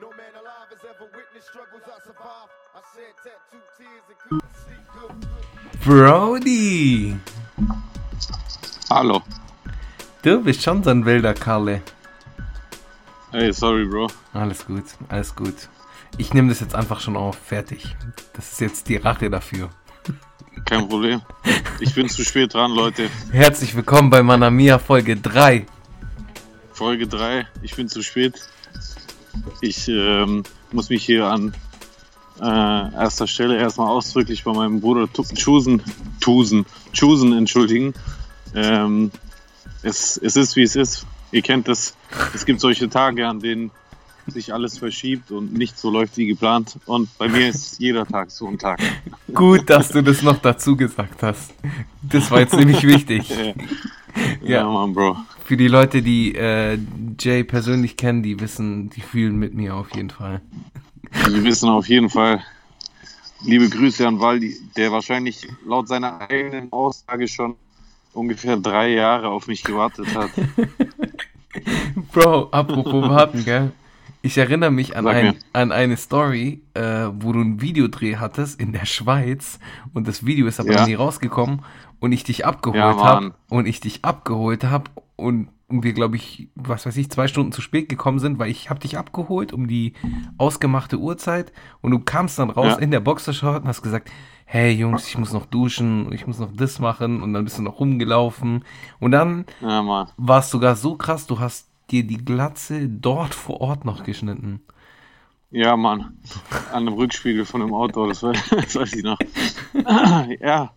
No man alive has ever witnessed struggles I survived. I shed tattooed tears and couldn't good. Brody, Hallo. du bist schon so ein wilder Kalle. Hey, sorry, Bro. Alles gut, alles gut. Ich nehme das jetzt einfach schon auf, fertig. Das ist jetzt die Rache dafür. Kein Problem. Ich bin zu spät dran, Leute. Herzlich willkommen bei Manamia Folge 3. Folge 3. Ich bin zu spät. Ich ähm, muss mich hier an äh, erster Stelle erstmal ausdrücklich bei meinem Bruder Chusen, Tusen, Chusen entschuldigen. Ähm, es, es ist, wie es ist. Ihr kennt das. Es gibt solche Tage, an denen sich alles verschiebt und nicht so läuft wie geplant. Und bei mir ist jeder Tag so ein Tag. Gut, dass du das noch dazu gesagt hast. Das war jetzt nämlich wichtig. Ja, Ja. ja Mann, Bro. Für die Leute, die äh, Jay persönlich kennen, die wissen, die fühlen mit mir auf jeden Fall. Wir wissen auf jeden Fall, liebe Grüße an Waldi, der wahrscheinlich laut seiner eigenen Aussage schon ungefähr drei Jahre auf mich gewartet hat. Bro, apropos warten, gell? Ich erinnere mich an, ein, an eine Story, äh, wo du ein Videodreh hattest in der Schweiz und das Video ist aber Ja. nie rausgekommen und ich dich abgeholt Ja, habe und ich dich abgeholt habe und, und wir, glaube ich, was weiß ich, zwei Stunden zu spät gekommen sind, weil ich habe dich abgeholt um die ausgemachte Uhrzeit und du kamst dann raus Ja. in der Boxershort und hast gesagt, hey Jungs, ich muss noch duschen, ich muss noch das machen und dann bist du noch rumgelaufen und dann Ja, es sogar so krass, du hast dir die Glatze dort vor Ort noch geschnitten. Ja, Mann. An dem Rückspiegel von dem Auto, das, war, das weiß ich noch. ja,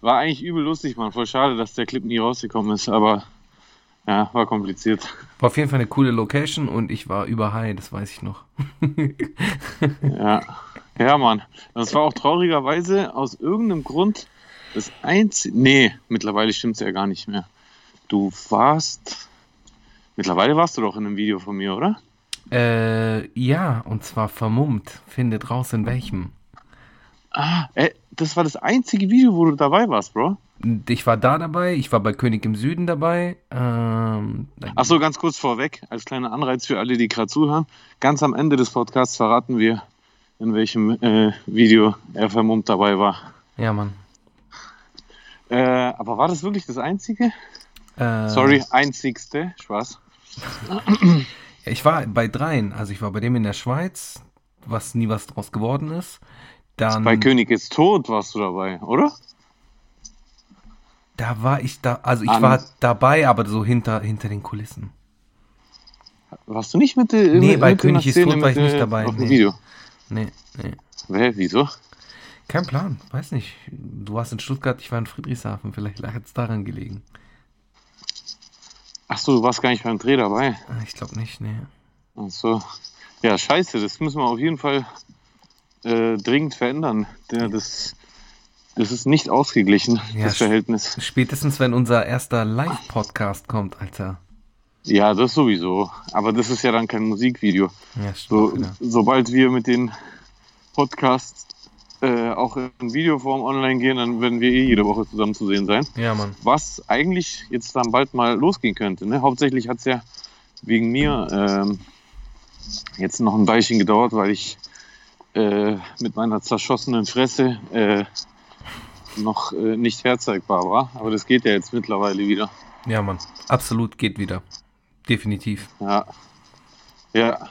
war eigentlich übel lustig, Mann. Voll schade, dass der Clip nie rausgekommen ist, aber ja, war kompliziert. War auf jeden Fall eine coole Location und ich war über High, das weiß ich noch. Ja, ja, Mann. Das war auch traurigerweise aus irgendeinem Grund das einzige. Nee, mittlerweile stimmt es ja gar nicht mehr. Du warst. Mittlerweile warst du doch in einem Video von mir, oder? Äh, ja, und zwar vermummt. Findet raus in welchem. Ah, äh, das war das einzige Video, wo du dabei warst, Bro. Ich war da dabei, ich war bei König im Süden dabei. Ähm, Ach so, ganz kurz vorweg, als kleiner Anreiz für alle, die gerade zuhören. Ganz am Ende des Podcasts verraten wir, in welchem äh, Video er vermummt dabei war. Ja, Mann. Äh, aber war das wirklich das einzige? Äh, Sorry, einzigste. Spaß. Ich war bei dreien. Also ich war bei dem in der Schweiz, was nie was draus geworden ist. Dann, Bei König ist tot warst du dabei, oder? da war ich da, also ich An- war dabei, aber so hinter, hinter den Kulissen. Warst du nicht mit der Nee, mit, bei mit König ist Szene tot war ich nicht dabei, Auf dem nee. Video. Nee, nee. Wer, wieso? Kein Plan, weiß nicht. Du warst in Stuttgart, ich war in Friedrichshafen. Vielleicht lag es daran gelegen. Ach so, du warst gar nicht beim Dreh dabei. Ich glaube nicht, nee. Ach so. Ja, scheiße, das müssen wir auf jeden Fall äh, dringend verändern. Der, das, das ist nicht ausgeglichen, Ja, das Verhältnis. Spätestens, wenn unser erster Live-Podcast kommt, Alter. Ja, das sowieso. Aber das ist ja dann kein Musikvideo. Ja. So, wieder. sobald wir mit den Podcasts äh, auch in Videoform online gehen, dann werden wir eh jede Woche zusammen zu sehen sein. Ja, Mann. was eigentlich jetzt dann bald mal losgehen könnte. Ne? Hauptsächlich hat es ja wegen mir ähm, jetzt noch ein Weilchen gedauert, weil ich äh, mit meiner zerschossenen Fresse äh, noch äh, nicht herzeigbar war. Aber das geht ja jetzt mittlerweile wieder. Ja, Mann. Absolut geht wieder. Definitiv. Ja, ja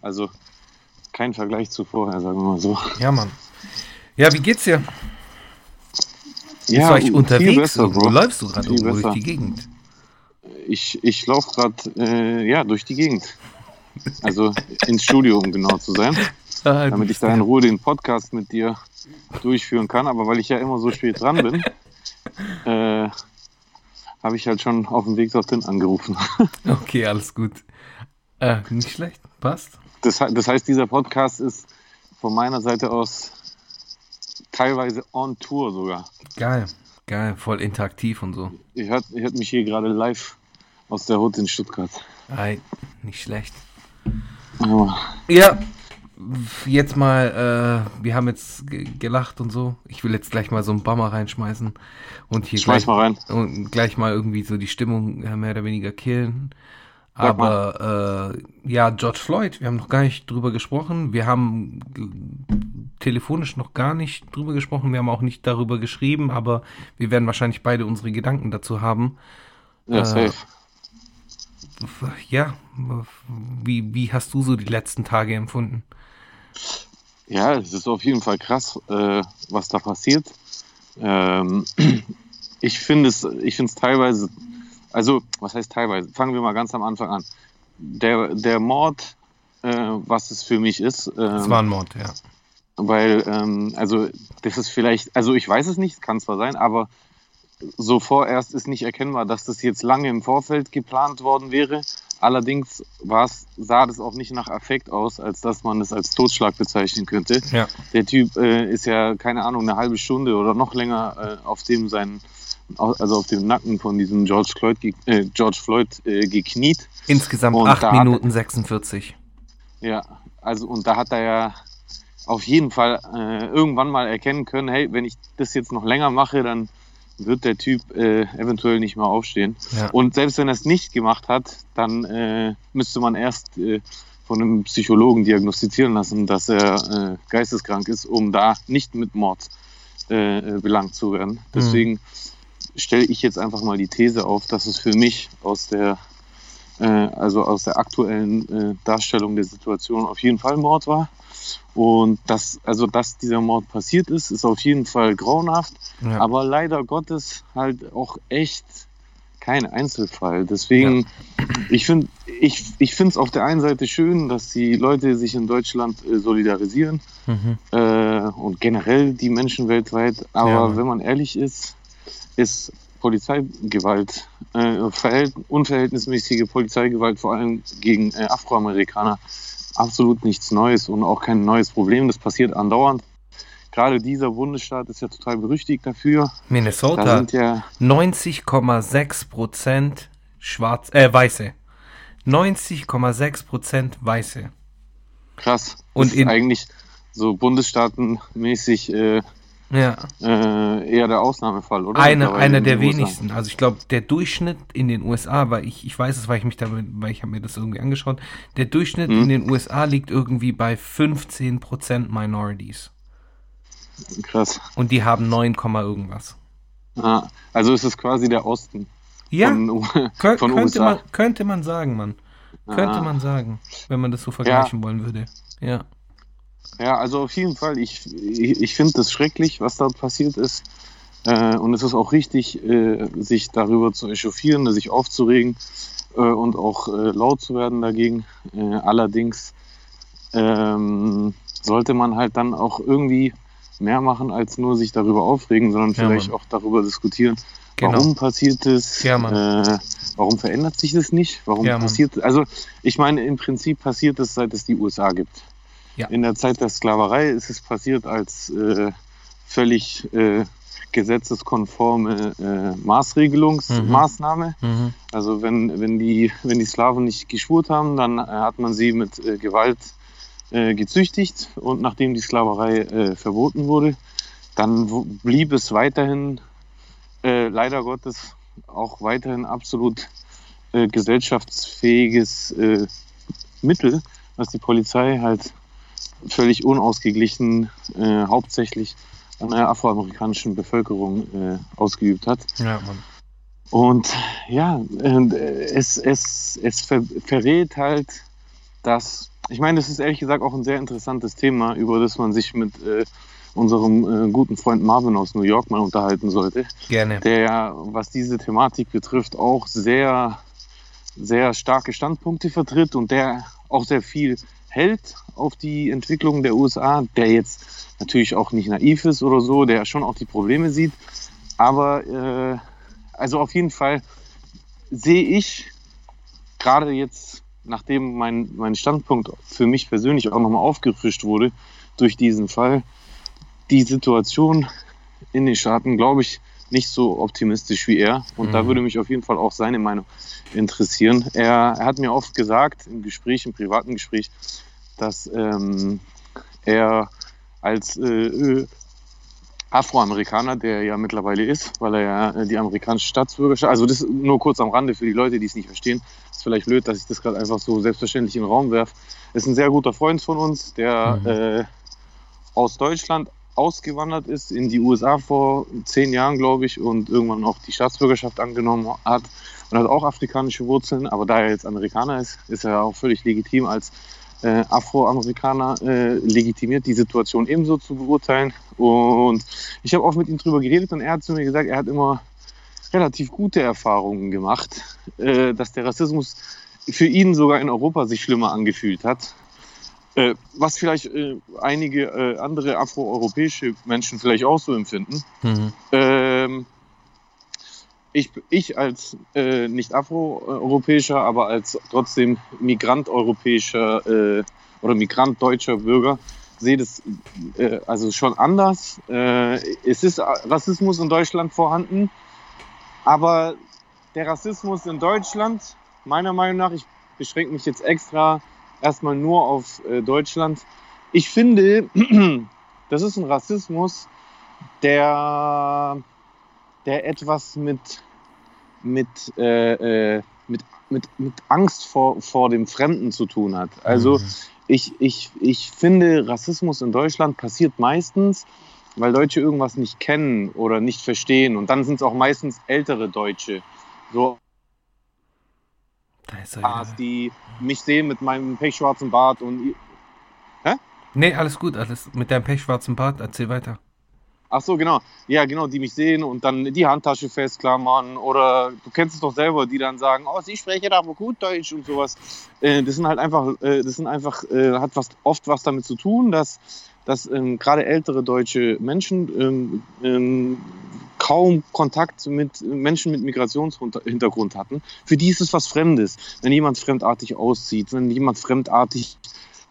also kein Vergleich zu vorher, sagen wir mal so. Ja, Mann. Ja, wie geht's dir? Ja, du eigentlich viel unterwegs? besser, Wo Bro. läufst du gerade durch besser. die Gegend? Ich, ich laufe gerade äh, ja, durch die Gegend. Also ins Studio, um genau zu sein. Damit ich da in Ruhe den Podcast mit dir durchführen kann. Aber weil ich ja immer so spät dran bin, äh, habe ich halt schon auf dem Weg dorthin angerufen. Okay, alles gut. Äh, nicht schlecht. Passt. Das, das heißt, dieser Podcast ist von meiner Seite aus teilweise on Tour sogar. Geil. Geil. Voll interaktiv und so. Ich hört, ich hört mich hier gerade live aus der Hut in Stuttgart. Ei, nicht schlecht. Ja, Ja, jetzt mal, äh, wir haben jetzt ge- gelacht und so. Ich will jetzt gleich mal so einen Bammer reinschmeißen und hier Schmeiß gleich, mal rein. und gleich mal irgendwie so die Stimmung äh, mehr oder weniger killen. Aber äh, ja, George Floyd, wir haben noch gar nicht drüber gesprochen. Wir haben telefonisch noch gar nicht drüber gesprochen. Wir haben auch nicht darüber geschrieben, aber wir werden wahrscheinlich beide unsere Gedanken dazu haben. Ja, Äh, safe. Ja, wie, wie hast du so die letzten Tage empfunden? Ja, es ist auf jeden Fall krass, äh, was da passiert. Ähm, ich finde es, ich finde es teilweise, also was heißt teilweise? Fangen wir mal ganz am Anfang an. Der, der Mord, äh, was es für mich ist, Es ähm, war ein Mord, ja. weil, ähm, also das ist vielleicht, also ich weiß es nicht, kann zwar sein, aber so vorerst ist nicht erkennbar, dass das jetzt lange im Vorfeld geplant worden wäre. Allerdings sah das auch nicht nach Affekt aus, als dass man es als Totschlag bezeichnen könnte. Ja, Der Typ äh, ist ja, keine Ahnung, eine halbe Stunde oder noch länger äh, auf dem sein, also auf dem Nacken von diesem George Floyd, äh, George Floyd äh, gekniet. insgesamt Und 8 da hat- Minuten 46. Ja, also und da hat er ja auf jeden Fall äh, irgendwann mal erkennen können, hey, wenn ich das jetzt noch länger mache, dann wird der Typ äh, eventuell nicht mehr aufstehen. Ja. Und selbst wenn er es nicht gemacht hat, dann äh, müsste man erst äh, von einem Psychologen diagnostizieren lassen, dass er äh, geisteskrank ist, um da nicht mit Mord äh, äh, belangt zu werden. Deswegen stelle ich jetzt einfach mal die These auf, dass es für mich aus der also aus der aktuellen Darstellung der Situation auf jeden Fall Mord war. Und dass, also dass dieser Mord passiert ist, ist auf jeden Fall grauenhaft, Ja. aber leider Gottes halt auch echt kein Einzelfall. Deswegen, ich finde ich, ich finde es auf der einen Seite schön, dass die Leute sich in Deutschland äh, solidarisieren Mhm. äh, und generell die Menschen weltweit. Aber Ja, wenn man ehrlich ist, ist Polizeigewalt, äh, verhält, unverhältnismäßige Polizeigewalt, vor allem gegen äh, Afroamerikaner, absolut nichts Neues und auch kein neues Problem. Das passiert andauernd. Gerade dieser Bundesstaat ist ja total berüchtigt dafür. Da Minnesota, sind ja 90,6 Prozent schwarz, äh, Weiße. 90,6 Prozent Weiße. krass. Und in- eigentlich so bundesstaatenmäßig äh, Ja. äh, eher der Ausnahmefall, oder? Einer, Mittlerweile einer in der den USA. wenigsten. Also ich glaube, der Durchschnitt in den USA, weil ich, ich weiß es, weil ich mich damit, weil ich habe mir das irgendwie angeschaut, der Durchschnitt Mhm. in den USA liegt irgendwie bei 15% Minorities. Krass. Und die haben 9, Komma irgendwas. Ja, also es ist quasi der Osten Ja, von, von könnte, USA. man, könnte man sagen, Mann. Könnte Ah. man sagen, wenn man das so vergleichen wollen würde. Ja. Ja, also auf jeden Fall. Ich, ich, ich finde das schrecklich, was dort passiert ist. Äh, und es ist auch richtig, äh, sich darüber zu echauffieren, sich aufzuregen äh, und auch äh, laut zu werden dagegen. Äh, allerdings ähm, sollte man halt dann auch irgendwie mehr machen, als nur sich darüber aufregen, sondern Ja, vielleicht Mann. auch darüber diskutieren, Genau. warum passiert es, Ja, äh, warum verändert sich das nicht, warum Ja, passiert Also ich meine, im Prinzip passiert es, seit es die USA gibt. Ja. In der Zeit der Sklaverei ist es passiert als äh, völlig äh, gesetzeskonforme äh, Maßregelungsmaßnahme. Mhm. Also wenn, wenn, die, wenn die Sklaven nicht geschwurt haben, dann äh, hat man sie mit äh, Gewalt äh, gezüchtigt und nachdem die Sklaverei äh, verboten wurde, dann blieb es weiterhin, äh, leider Gottes, auch weiterhin absolut äh, gesellschaftsfähiges äh, Mittel, was die Polizei halt völlig unausgeglichen äh, hauptsächlich an der afroamerikanischen Bevölkerung äh, ausgeübt hat. Ja, Mann. Und ja, äh, es, es, es ver verrät halt, dass, ich meine, das ist ehrlich gesagt auch ein sehr interessantes Thema, über das man sich mit äh, unserem äh, guten Freund Marvin aus New York mal unterhalten sollte, Gerne. der ja, was diese Thematik betrifft, auch sehr, sehr starke Standpunkte vertritt und der auch sehr viel hält auf die Entwicklung der USA, der jetzt natürlich auch nicht naiv ist oder so, der schon auch die Probleme sieht. Aber äh, also auf jeden Fall sehe ich gerade jetzt, nachdem mein, mein Standpunkt für mich persönlich auch nochmal aufgefrischt wurde durch diesen Fall, die Situation in den Staaten, glaube ich, nicht so optimistisch wie er. Und da Mhm. würde mich auf jeden Fall auch seine Meinung interessieren. Er, er hat mir oft gesagt, im Gespräch, im privaten Gespräch, dass ähm, er als, äh, äh, Afroamerikaner, der ja mittlerweile ist, weil er ja äh, die amerikanische Staatsbürgerschaft, also das nur kurz am Rande für die Leute, die es nicht verstehen, ist vielleicht blöd, dass ich das gerade einfach so selbstverständlich in den Raum werfe. Ist ein sehr guter Freund von uns, der Mhm. äh, aus Deutschland ausgewandert ist in die USA vor zehn Jahren, glaube ich, und irgendwann auch die Staatsbürgerschaft angenommen hat und hat auch afrikanische Wurzeln, aber da er jetzt Amerikaner ist, ist er auch völlig legitim als äh, Afroamerikaner äh, legitimiert, die Situation ebenso zu beurteilen. Und ich habe auch mit ihm drüber geredet und er hat zu mir gesagt, er hat immer relativ gute Erfahrungen gemacht, äh, dass der Rassismus für ihn sogar in Europa sich schlimmer angefühlt hat. Äh, was vielleicht äh, einige äh, andere afroeuropäische Menschen vielleicht auch so empfinden. Mhm. Ähm, ich, ich als äh, nicht afroeuropäischer, aber als trotzdem migrant-europäischer äh, oder migrant-deutscher Bürger sehe das äh, also schon anders. Es ist Rassismus in Deutschland vorhanden, aber der Rassismus in Deutschland, meiner Meinung nach, ich beschränke mich jetzt extra erstmal nur auf äh, Deutschland. Ich finde, das ist ein Rassismus, der, der etwas mit, mit, äh, äh, mit, mit, mit Angst vor, vor dem Fremden zu tun hat. Also Mhm. ich, ich, ich finde, Rassismus in Deutschland passiert meistens, weil Deutsche irgendwas nicht kennen oder nicht verstehen. Und dann sind es auch meistens ältere Deutsche. So Stars, die mich sehen mit meinem pechschwarzen Bart und Nee, alles gut, alles mit deinem pechschwarzen Bart, erzähl weiter. ach so genau, ja genau, die mich sehen und dann die Handtasche festklammern oder du kennst es doch selber, die dann sagen, oh, sie sprechen aber gut Deutsch und sowas. Äh, das sind halt einfach, äh, das sind einfach, äh, hat was oft was damit zu tun, dass dass ähm, gerade ältere deutsche Menschen ähm, ähm, kaum Kontakt mit Menschen mit Migrationshintergrund hatten. Für die ist es was Fremdes, wenn jemand fremdartig aussieht, wenn jemand fremdartig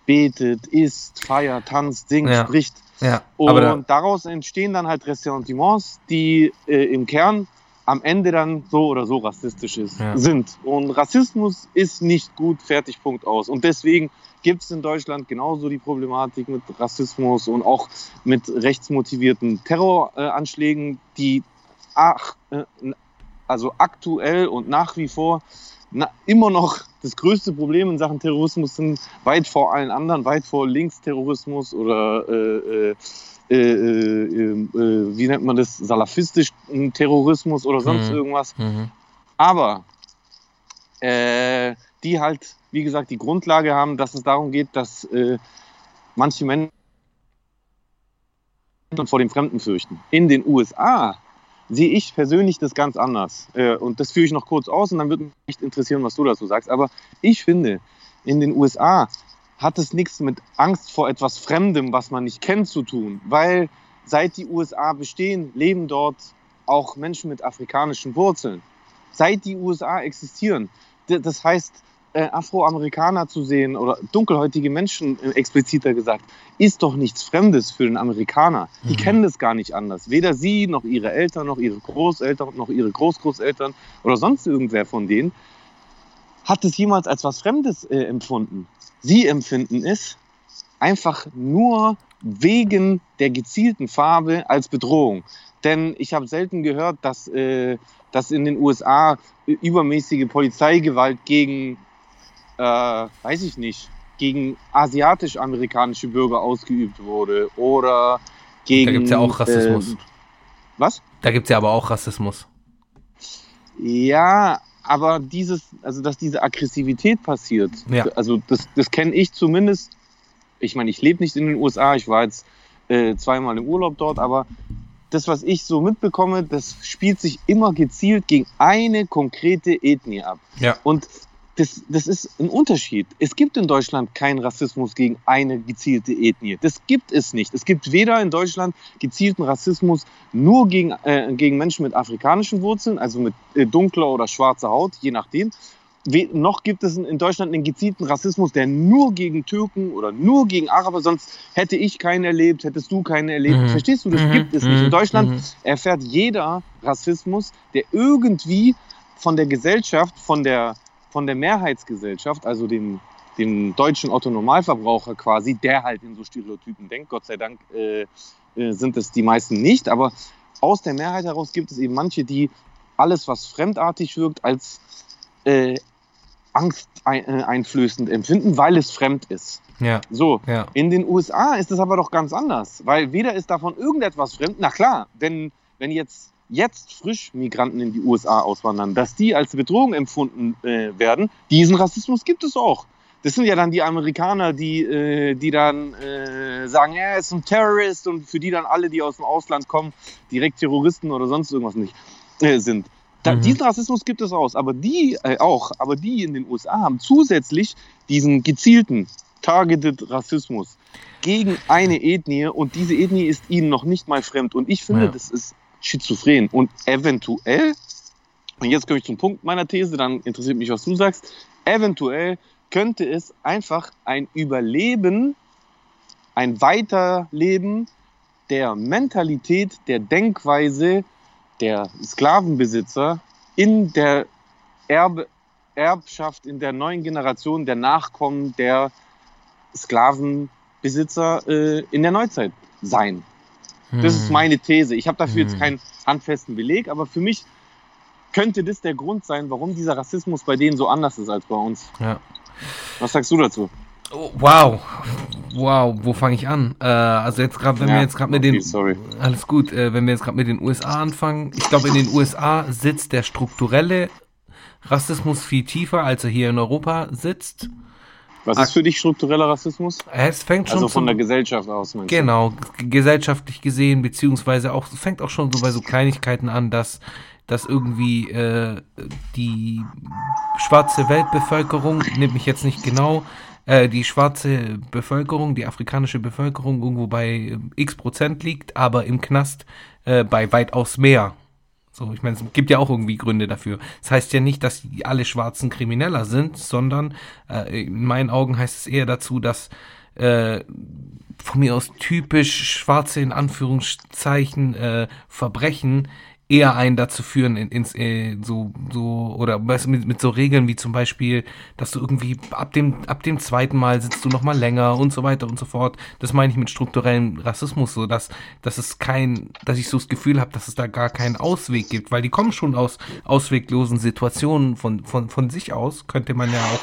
betet, isst, feiert, tanzt, singt, Ja. spricht. Ja, Und da, daraus entstehen dann halt Ressentiments, die äh, im Kern am Ende dann so oder so rassistisch ist, Ja. sind. Und Rassismus ist nicht gut, fertig, Punkt aus. Und deswegen gibt es in Deutschland genauso die Problematik mit Rassismus und auch mit rechtsmotivierten Terroranschlägen, die ach, äh, also aktuell und nach wie vor na, immer noch das größte Problem in Sachen Terrorismus sind, weit vor allen anderen, weit vor Linksterrorismus oder äh, äh, äh, äh, äh, wie nennt man das, salafistischen Terrorismus oder sonst Mhm. irgendwas. mhm. Aber äh, die halt, wie gesagt, die Grundlage haben, dass es darum geht, dass äh, manche Menschen vor dem Fremden fürchten. In den USA sehe ich persönlich das ganz anders. Und das führe ich noch kurz aus und dann würde mich interessieren, was du dazu sagst. Aber ich finde, in den USA hat es nichts mit Angst vor etwas Fremdem, was man nicht kennt, zu tun. Weil seit die USA bestehen, leben dort auch Menschen mit afrikanischen Wurzeln. Seit die USA existieren. Das heißt, äh, Afroamerikaner zu sehen oder dunkelhäutige Menschen äh, expliziter gesagt, ist doch nichts Fremdes für den Amerikaner. Die Mhm. kennen das gar nicht anders. Weder sie, noch ihre Eltern, noch ihre Großeltern, noch ihre Großgroßeltern oder sonst irgendwer von denen hat es jemals als was Fremdes äh, empfunden. Sie empfinden es einfach nur wegen der gezielten Farbe als Bedrohung. Denn ich habe selten gehört, dass, äh, dass in den USA übermäßige Polizeigewalt gegen, äh, weiß ich nicht, gegen asiatisch-amerikanische Bürger ausgeübt wurde oder gegen. Da gibt es ja auch Rassismus. Äh, was? Da gibt es ja aber auch Rassismus. Ja, aber dieses, also dass diese Aggressivität passiert, Ja. also das, das kenne ich zumindest. Ich meine, ich lebe nicht in den USA, ich war jetzt äh, zweimal im Urlaub dort, aber das, was ich so mitbekomme, das spielt sich immer gezielt gegen eine konkrete Ethnie ab. Ja. Und das, das ist ein Unterschied. Es gibt in Deutschland keinen Rassismus gegen eine gezielte Ethnie. Das gibt es nicht. Es gibt weder in Deutschland gezielten Rassismus nur gegen, äh, gegen Menschen mit afrikanischen Wurzeln, also mit äh, dunkler oder schwarzer Haut, je nachdem. We noch gibt es in, Deutschland einen gezielten Rassismus, der nur gegen Türken oder nur gegen Araber, sonst hätte ich keinen erlebt, hättest du keinen erlebt. Mhm. Verstehst du, das Mhm, gibt es nicht. mhm, In Deutschland mhm. erfährt jeder Rassismus, der irgendwie von der Gesellschaft, von der, von der Mehrheitsgesellschaft, also dem, dem deutschen Otto-Normalverbraucher quasi, der halt in so Stereotypen denkt, Gott sei Dank, äh, äh, sind es die meisten nicht, aber aus der Mehrheit heraus gibt es eben manche, die alles, was fremdartig wirkt, als äh, angsteinflößend empfinden, weil es fremd ist. Ja. So, Ja. in den USA ist es aber doch ganz anders, weil weder ist davon irgendetwas fremd. Na klar, wenn, wenn jetzt, jetzt frisch Migranten in die USA auswandern, dass die als Bedrohung empfunden äh, werden, diesen Rassismus gibt es auch. Das sind ja dann die Amerikaner, die, äh, die dann äh, sagen, er ist ein Terrorist und für die dann alle, die aus dem Ausland kommen, direkt Terroristen oder sonst irgendwas nicht äh, sind. Da, Mhm. Diesen Rassismus gibt es aus, aber die äh, auch, aber die in den USA haben zusätzlich diesen gezielten targeted Rassismus gegen eine Ethnie und diese Ethnie ist ihnen noch nicht mal fremd. Und ich finde, Ja. das ist schizophren. Und eventuell, und jetzt komme ich zum Punkt meiner These, dann interessiert mich, was du sagst, eventuell könnte es einfach ein Überleben, ein Weiterleben der Mentalität, der Denkweise der Sklavenbesitzer in der Erbe, Erbschaft, in der neuen Generation der Nachkommen der Sklavenbesitzer äh, in der Neuzeit sein. Das ist Hm. meine These. Ich habe dafür jetzt Hm. keinen handfesten Beleg, aber für mich könnte das der Grund sein, warum dieser Rassismus bei denen so anders ist als bei uns. Ja. Was sagst du dazu? Oh, wow. Wow, wo fange ich an? Äh, also jetzt gerade, wenn Ja, wir jetzt gerade mit okay, den sorry. alles gut, äh, wenn wir jetzt gerade mit den USA anfangen, ich glaube in den USA sitzt der strukturelle Rassismus viel tiefer, als er hier in Europa sitzt. Was ist für dich struktureller Rassismus? Es fängt schon Also von der Gesellschaft aus? Genau, gesellschaftlich gesehen, beziehungsweise auch, es fängt auch schon so bei so Kleinigkeiten an, dass, dass irgendwie äh, die schwarze Weltbevölkerung, nimmt mich jetzt nicht genau, äh, die schwarze Bevölkerung, die afrikanische Bevölkerung irgendwo bei äh, x Prozent liegt, aber im Knast äh, bei weitaus mehr. So, ich meine, es gibt ja auch irgendwie Gründe dafür. Das heißt ja nicht, dass alle Schwarzen Krimineller sind, sondern äh, in meinen Augen heißt es eher dazu, dass äh, von mir aus typisch schwarze in Anführungszeichen äh, Verbrechen eher einen dazu führen in, ins äh, so so oder weißt mit, mit so Regeln wie zum Beispiel, dass du irgendwie ab dem ab dem zweiten Mal sitzt du noch mal länger und so weiter und so fort. Das meine ich mit strukturellem Rassismus, so dass dass es kein, dass ich so das Gefühl habe, dass es da gar keinen Ausweg gibt, weil die kommen schon aus ausweglosen Situationen von von von sich aus, könnte man ja auch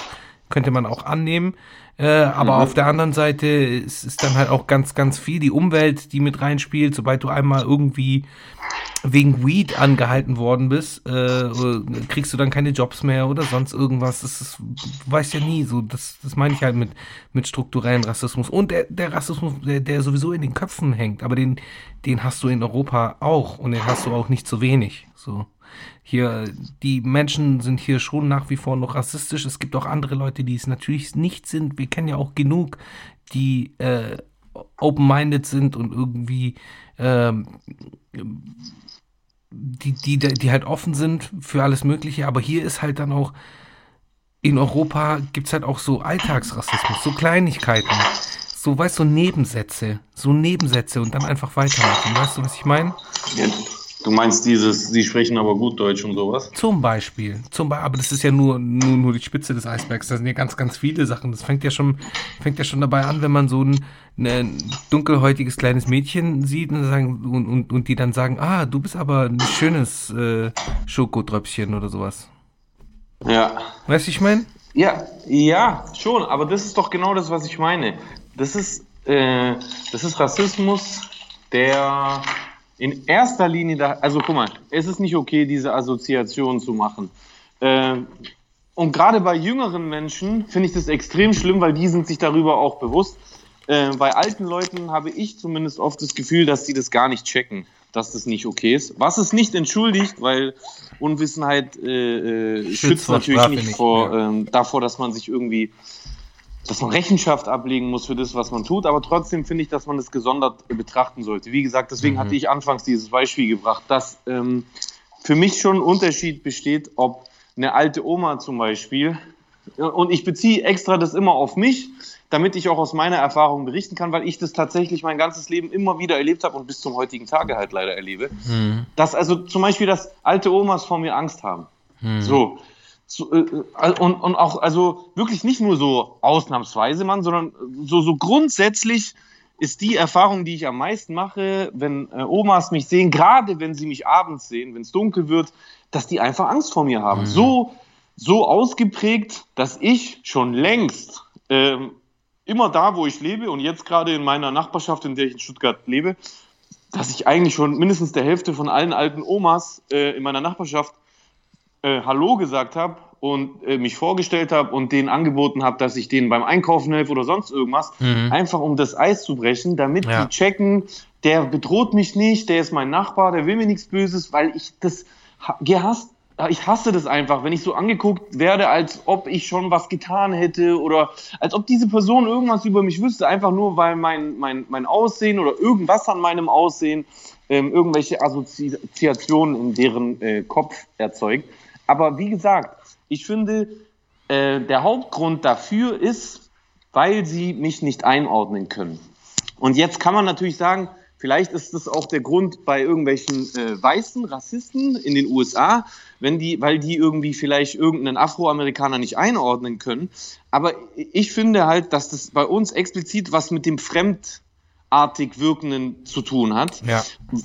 könnte man auch annehmen. Äh, aber auf der anderen Seite ist, ist dann halt auch ganz, ganz viel die Umwelt, die mit reinspielt. Sobald du einmal irgendwie wegen Weed angehalten worden bist, äh, kriegst du dann keine Jobs mehr oder sonst irgendwas. Das ist, du weißt ja nie. So, das, das meine ich halt mit, mit strukturellen Rassismus. Und der, der Rassismus, der, der sowieso in den Köpfen hängt, aber den, den hast du in Europa auch und den hast du auch nicht so wenig. So. Hier, die Menschen sind hier schon nach wie vor noch rassistisch. Es gibt auch andere Leute, die es natürlich nicht sind. Wir kennen ja auch genug, die äh, open-minded sind und irgendwie ähm, die, die, die halt offen sind für alles Mögliche. Aber hier ist halt dann auch, in Europa gibt es halt auch so Alltagsrassismus, so Kleinigkeiten. So, weißt du, so Nebensätze. So Nebensätze und dann einfach weitermachen. Weißt du, was ich meine? Ja, du meinst dieses, sie sprechen aber gut Deutsch und sowas? Zum Beispiel. Zum Be aber das ist ja nur, nur, nur die Spitze des Eisbergs. Da sind ja ganz, ganz viele Sachen. Das fängt ja schon, fängt ja schon dabei an, wenn man so ein, ein dunkelhäutiges kleines Mädchen sieht und, sagen, und, und, und die dann sagen, ah, du bist aber ein schönes äh, Schokotröpfchen oder sowas. Ja. Weißt du, ich meine? Ja, ja, schon, aber das ist doch genau das, was ich meine. Das ist, äh, das ist Rassismus, der in erster Linie da, also guck mal, es ist nicht okay, diese Assoziation zu machen. Äh, und gerade bei jüngeren Menschen finde ich das extrem schlimm, weil die sind sich darüber auch bewusst. Äh, bei alten Leuten habe ich zumindest oft das Gefühl, dass die das gar nicht checken, dass das nicht okay ist. Was es nicht entschuldigt, weil Unwissenheit äh, äh, Schützt schützt natürlich nicht, nicht, vor, ja. ähm, davor, dass man sich irgendwie, dass man Rechenschaft ablegen muss für das, was man tut. Aber trotzdem finde ich, dass man das gesondert betrachten sollte. Wie gesagt, deswegen Mhm. hatte ich anfangs dieses Beispiel gebracht, dass ähm, für mich schon ein Unterschied besteht, ob eine alte Oma zum Beispiel, und ich beziehe extra das immer auf mich, damit ich auch aus meiner Erfahrung berichten kann, weil ich das tatsächlich mein ganzes Leben immer wieder erlebt habe und bis zum heutigen Tage halt leider erlebe. Hm. Dass also zum Beispiel, dass alte Omas vor mir Angst haben. So. so äh, äh, und, und auch, also wirklich nicht nur so ausnahmsweise, Mann, sondern so, so grundsätzlich ist die Erfahrung, die ich am meisten mache, wenn äh, Omas mich sehen, gerade wenn sie mich abends sehen, wenn es dunkel wird, dass die einfach Angst vor mir haben. Mhm. So, so ausgeprägt, dass ich schon längst ähm, immer da, wo ich lebe und jetzt gerade in meiner Nachbarschaft, in der ich in Stuttgart lebe, dass ich eigentlich schon mindestens der Hälfte von allen alten Omas äh, in meiner Nachbarschaft äh, Hallo gesagt habe und äh, mich vorgestellt habe und denen angeboten habe, dass ich denen beim Einkaufen helfe oder sonst irgendwas, Mhm. einfach um das Eis zu brechen, damit Ja. die checken, der bedroht mich nicht, der ist mein Nachbar, der will mir nichts Böses, weil ich das ha- gehasst, ich hasse das einfach, wenn ich so angeguckt werde, als ob ich schon was getan hätte oder als ob diese Person irgendwas über mich wüsste, einfach nur weil mein, mein, mein Aussehen oder irgendwas an meinem Aussehen ähm, irgendwelche Assoziationen in deren äh, Kopf erzeugt. Aber wie gesagt, ich finde, äh, der Hauptgrund dafür ist, weil sie mich nicht einordnen können. Und jetzt kann man natürlich sagen, vielleicht ist das auch der Grund bei irgendwelchen äh, weißen Rassisten in den USA, wenn die, weil die irgendwie vielleicht irgendeinen Afroamerikaner nicht einordnen können. Aber ich finde halt, dass das bei uns explizit was mit dem fremdartig Wirkenden zu tun hat. Ja.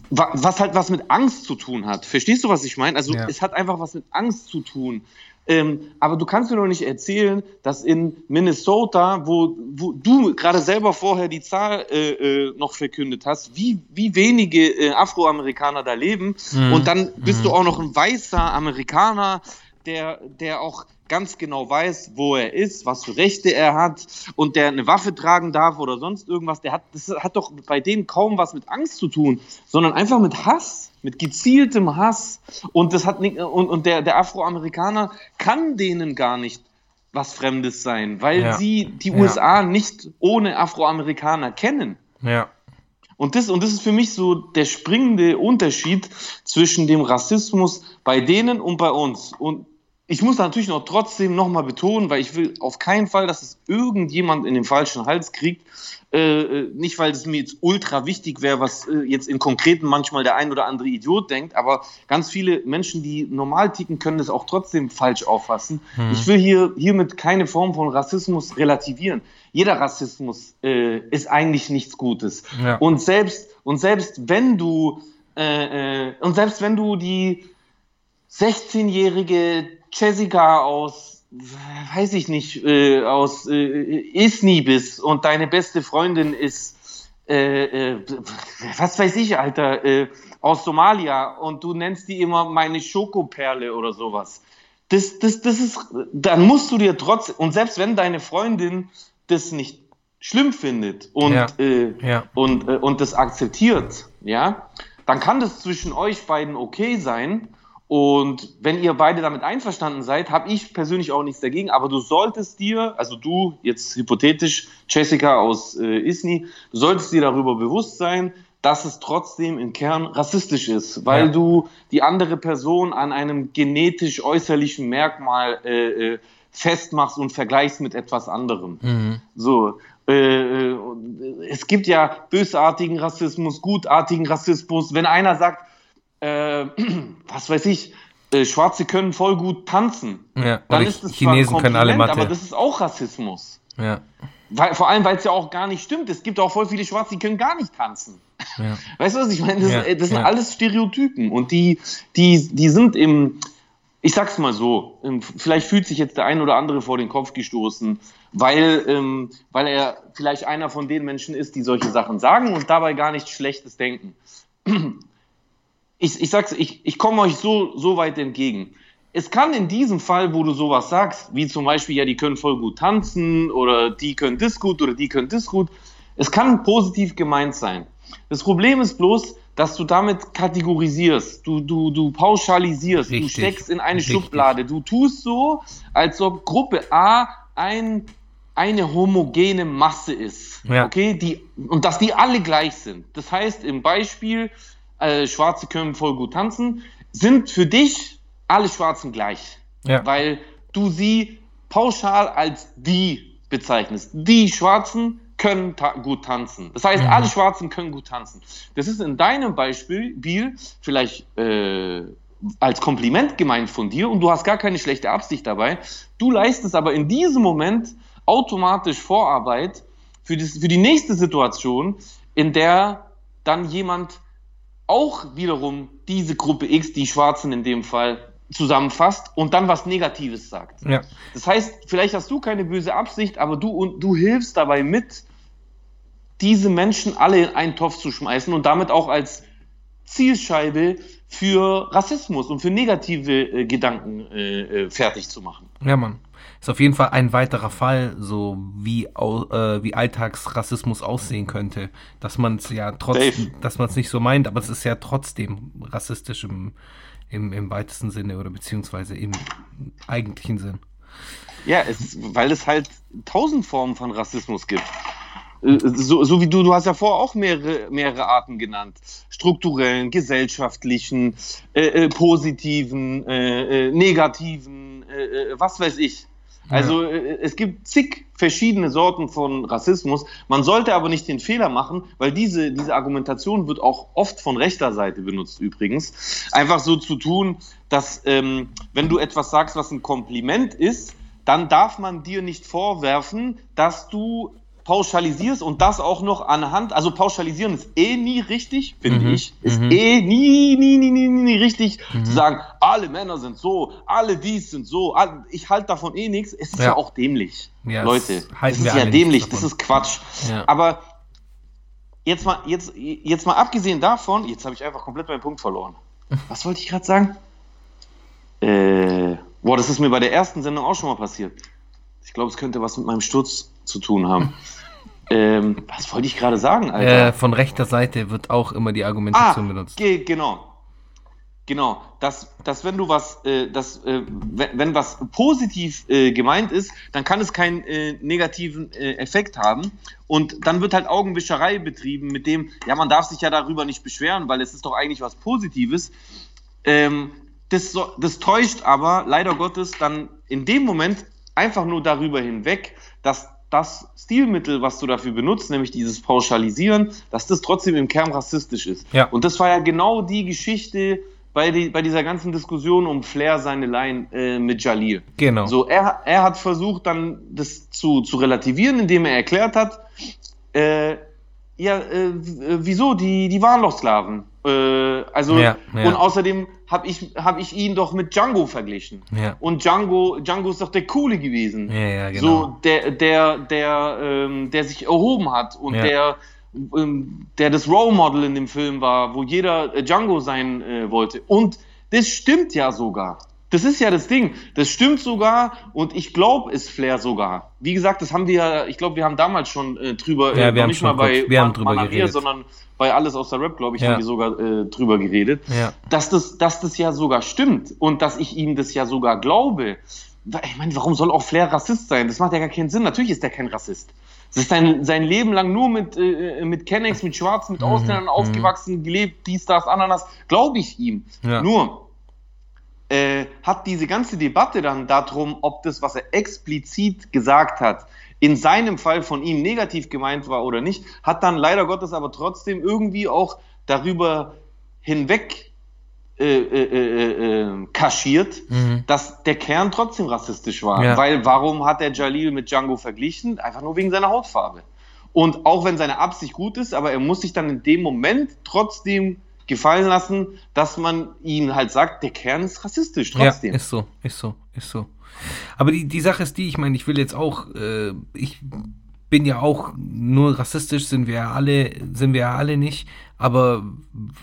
Wa- Was halt was mit Angst zu tun hat. Verstehst du, was ich meine? Also Ja. es hat einfach was mit Angst zu tun. Ähm, aber du kannst mir doch nicht erzählen, dass in Minnesota, wo, wo du gerade selber vorher die Zahl äh, äh, noch verkündet hast, wie, wie wenige äh, Afroamerikaner da leben Mhm. und dann bist du auch noch ein weißer Amerikaner, der, der auch ganz genau weiß, wo er ist, was für Rechte er hat und der eine Waffe tragen darf oder sonst irgendwas, der hat, das hat doch bei denen kaum was mit Angst zu tun, sondern einfach mit Hass, mit gezieltem Hass. Und das hat und, und der, der Afroamerikaner kann denen gar nicht was Fremdes sein, weil Ja. sie die Ja. USA nicht ohne Afroamerikaner kennen. Ja. Und das, und das ist für mich so der springende Unterschied zwischen dem Rassismus bei denen und bei uns. Und ich muss natürlich noch trotzdem nochmal betonen, weil ich will auf keinen Fall, dass es irgendjemand in den falschen Hals kriegt. Äh, äh, nicht, weil es mir jetzt ultra wichtig wäre, was äh, jetzt in Konkreten manchmal der ein oder andere Idiot denkt, aber ganz viele Menschen, die normal ticken, können das auch trotzdem falsch auffassen. Ich will hier hiermit keine Form von Rassismus relativieren. Jeder Rassismus äh, ist eigentlich nichts Gutes. Ja. Und selbst und selbst wenn du äh, äh, und selbst wenn du die 16-jährige Jessica aus weiß ich nicht äh, aus äh, Isni bist und deine beste Freundin ist äh, äh, was weiß ich Alter äh, aus Somalia und du nennst die immer meine Schokoperle oder sowas das, das, das ist, dann musst du dir trotz, und selbst wenn deine Freundin das nicht schlimm findet und, Ja. äh, Ja. und, und das akzeptiert, ja, dann kann das zwischen euch beiden okay sein. Und wenn ihr beide damit einverstanden seid, habe ich persönlich auch nichts dagegen. Aber du solltest dir, also du jetzt hypothetisch, Jessica aus äh, Isni, du solltest dir darüber bewusst sein, dass es trotzdem im Kern rassistisch ist, weil Ja. du die andere Person an einem genetisch äußerlichen Merkmal äh, äh, festmachst und vergleichst mit etwas anderem. Mhm. So, äh, äh, es gibt ja bösartigen Rassismus, gutartigen Rassismus. Wenn einer sagt, äh, was weiß ich, äh, Schwarze können voll gut tanzen, Ja. dann ist ein Chinesen können alle Mathe. aber das ist auch Rassismus. ja. Weil, vor allem, weil es ja auch gar nicht stimmt. Es gibt auch voll viele Schwarze, die können gar nicht tanzen. Ja. Weißt du, was ich meine? Das, Ja, äh, das sind alles Stereotypen und die, die, die sind im, ich sag's mal so, ähm, vielleicht fühlt sich jetzt der ein oder andere vor den Kopf gestoßen, weil, ähm, weil er vielleicht einer von den Menschen ist, die solche Sachen sagen und dabei gar nichts Schlechtes denken. Ich, ich sag's, ich, ich komme euch so, so weit entgegen. Es kann in diesem Fall, wo du sowas sagst, wie zum Beispiel, ja, die können voll gut tanzen oder die können das gut oder die können das gut, es kann positiv gemeint sein. Das Problem ist bloß, dass du damit kategorisierst, du, du, du pauschalisierst, du Richtig. steckst in eine Richtig. Schublade, du tust so, als ob Gruppe A ein, eine homogene Masse ist. Ja. Okay, die, und dass die alle gleich sind. Das heißt, im Beispiel, äh, Schwarze können voll gut tanzen, sind für dich alle Schwarzen gleich Ja. weil du sie pauschal als die bezeichnest. Die Schwarzen können ta gut tanzen. Das heißt, Mhm. alle Schwarzen können gut tanzen. Das ist in deinem Beispiel Biel, vielleicht äh, als Kompliment gemeint von dir und du hast gar keine schlechte Absicht dabei. Du leistest aber in diesem Moment automatisch Vorarbeit für, das, für die nächste Situation, in der dann jemand auch wiederum diese Gruppe X, die Schwarzen in dem Fall, zusammenfasst und dann was Negatives sagt. Ja. Das heißt, vielleicht hast du keine böse Absicht, aber du, und du hilfst dabei mit, diese Menschen alle in einen Topf zu schmeißen und damit auch als Zielscheibe für Rassismus und für negative äh, Gedanken äh, äh, fertig zu machen. Ja, Mann. Ist auf jeden Fall ein weiterer Fall, so wie, äh, wie Alltagsrassismus aussehen könnte. Dass man es ja trotzdem, dass man es nicht so meint, aber es ist ja trotzdem rassistisch im, im, im weitesten Sinne oder beziehungsweise im eigentlichen Sinn. Ja, es, weil es halt tausend Formen von Rassismus gibt. Äh, So, so wie du, du hast ja vorher auch mehrere, mehrere Arten genannt. Strukturellen, gesellschaftlichen, äh, äh, positiven, äh, äh, negativen, äh, was weiß ich. Also äh, es gibt zig verschiedene Sorten von Rassismus. Man sollte aber nicht den Fehler machen, weil diese, diese Argumentation wird auch oft von rechter Seite benutzt übrigens. Einfach so zu tun, dass ähm, wenn du etwas sagst, was ein Kompliment ist, dann darf man dir nicht vorwerfen, dass du pauschalisierst und das auch noch anhand, also pauschalisieren ist eh nie richtig, finde Mhm, ich, ist mhm. eh nie, nie, nie, nie, nie, nie richtig Mhm. zu sagen, alle Männer sind so, alle dies sind so, ich halte davon eh nichts, es ist ja, Ja. auch dämlich, Ja, Leute, das ist ja dämlich, das ist Quatsch, Ja. aber jetzt mal, jetzt, jetzt mal abgesehen davon, jetzt habe ich einfach komplett meinen Punkt verloren. Was wollte ich gerade sagen? Äh, boah, das ist mir bei der ersten Sendung auch schon mal passiert. Ich glaube, es könnte was mit meinem Sturz zu tun haben. ähm, was wollte ich gerade sagen, Alter? Äh, von rechter Seite wird auch immer die Argumentation benutzt. Ah, Ge genau. Genau, dass, dass wenn du was, äh, dass, äh, wenn, wenn was positiv äh, gemeint ist, dann kann es keinen äh, negativen äh, Effekt haben. Und dann wird halt Augenwischerei betrieben mit dem, ja, man darf sich ja darüber nicht beschweren, weil es ist doch eigentlich was Positives. Ähm, das, so, das täuscht aber leider Gottes dann in dem Moment einfach nur darüber hinweg, dass das Stilmittel, was du dafür benutzt, nämlich dieses Pauschalisieren, dass das trotzdem im Kern rassistisch ist. Ja. Und das war ja genau die Geschichte bei, die, bei dieser ganzen Diskussion um Flair seine Line äh, mit Jalil. Genau. So, er, er hat versucht, dann das zu, zu relativieren, indem er erklärt hat, äh, ja, äh, w- wieso, die, die waren doch Sklaven. Äh, also, Ja, ja. und außerdem habe ich, hab ich ihn doch mit Django verglichen. Ja. Und Django, Django ist doch der Coole gewesen. Genau. So, der, der, der, ähm, der sich erhoben hat und der, ähm, der das Role Model in dem Film war, wo jeder äh, Django sein äh, wollte. Und das stimmt ja sogar. Das ist ja das Ding. Das stimmt sogar und ich glaube es Flair sogar. Wie gesagt, das haben wir ja, ich glaube, wir haben damals schon äh, drüber, Ja, äh, haben nicht mal bei wir haben Man- drüber am Ear, geredet. sondern bei Alles aus der Rap, glaube ich, Ja. haben wir sogar äh, drüber geredet Ja. dass das, dass das ja sogar stimmt und dass ich ihm das ja sogar glaube. Ich meine, warum soll auch Flair Rassist sein? Das macht ja gar keinen Sinn. Natürlich ist er kein Rassist. Das ist sein, sein Leben lang nur mit, äh, mit Kennex, mit Schwarzen, mit Ausländern aufgewachsen, gelebt, dies, das, Ananas. Glaube ich ihm. Nur äh, hat diese ganze Debatte dann darum, ob das, was er explizit gesagt hat, in seinem Fall von ihm negativ gemeint war oder nicht, hat dann leider Gottes aber trotzdem irgendwie auch darüber hinweg äh, äh, äh, äh, kaschiert, Mhm. dass der Kern trotzdem rassistisch war. Ja. Weil warum hat der Jalil mit Django verglichen? Einfach nur wegen seiner Hautfarbe. Und auch wenn seine Absicht gut ist, aber er muss sich dann in dem Moment trotzdem gefallen lassen, dass man ihm halt sagt, der Kern ist rassistisch trotzdem. Ja, ist so, ist so, ist so. Aber die, die Sache ist die, ich meine, ich will jetzt auch, äh, ich bin ja auch nur rassistisch, sind wir ja alle, sind wir ja alle nicht, aber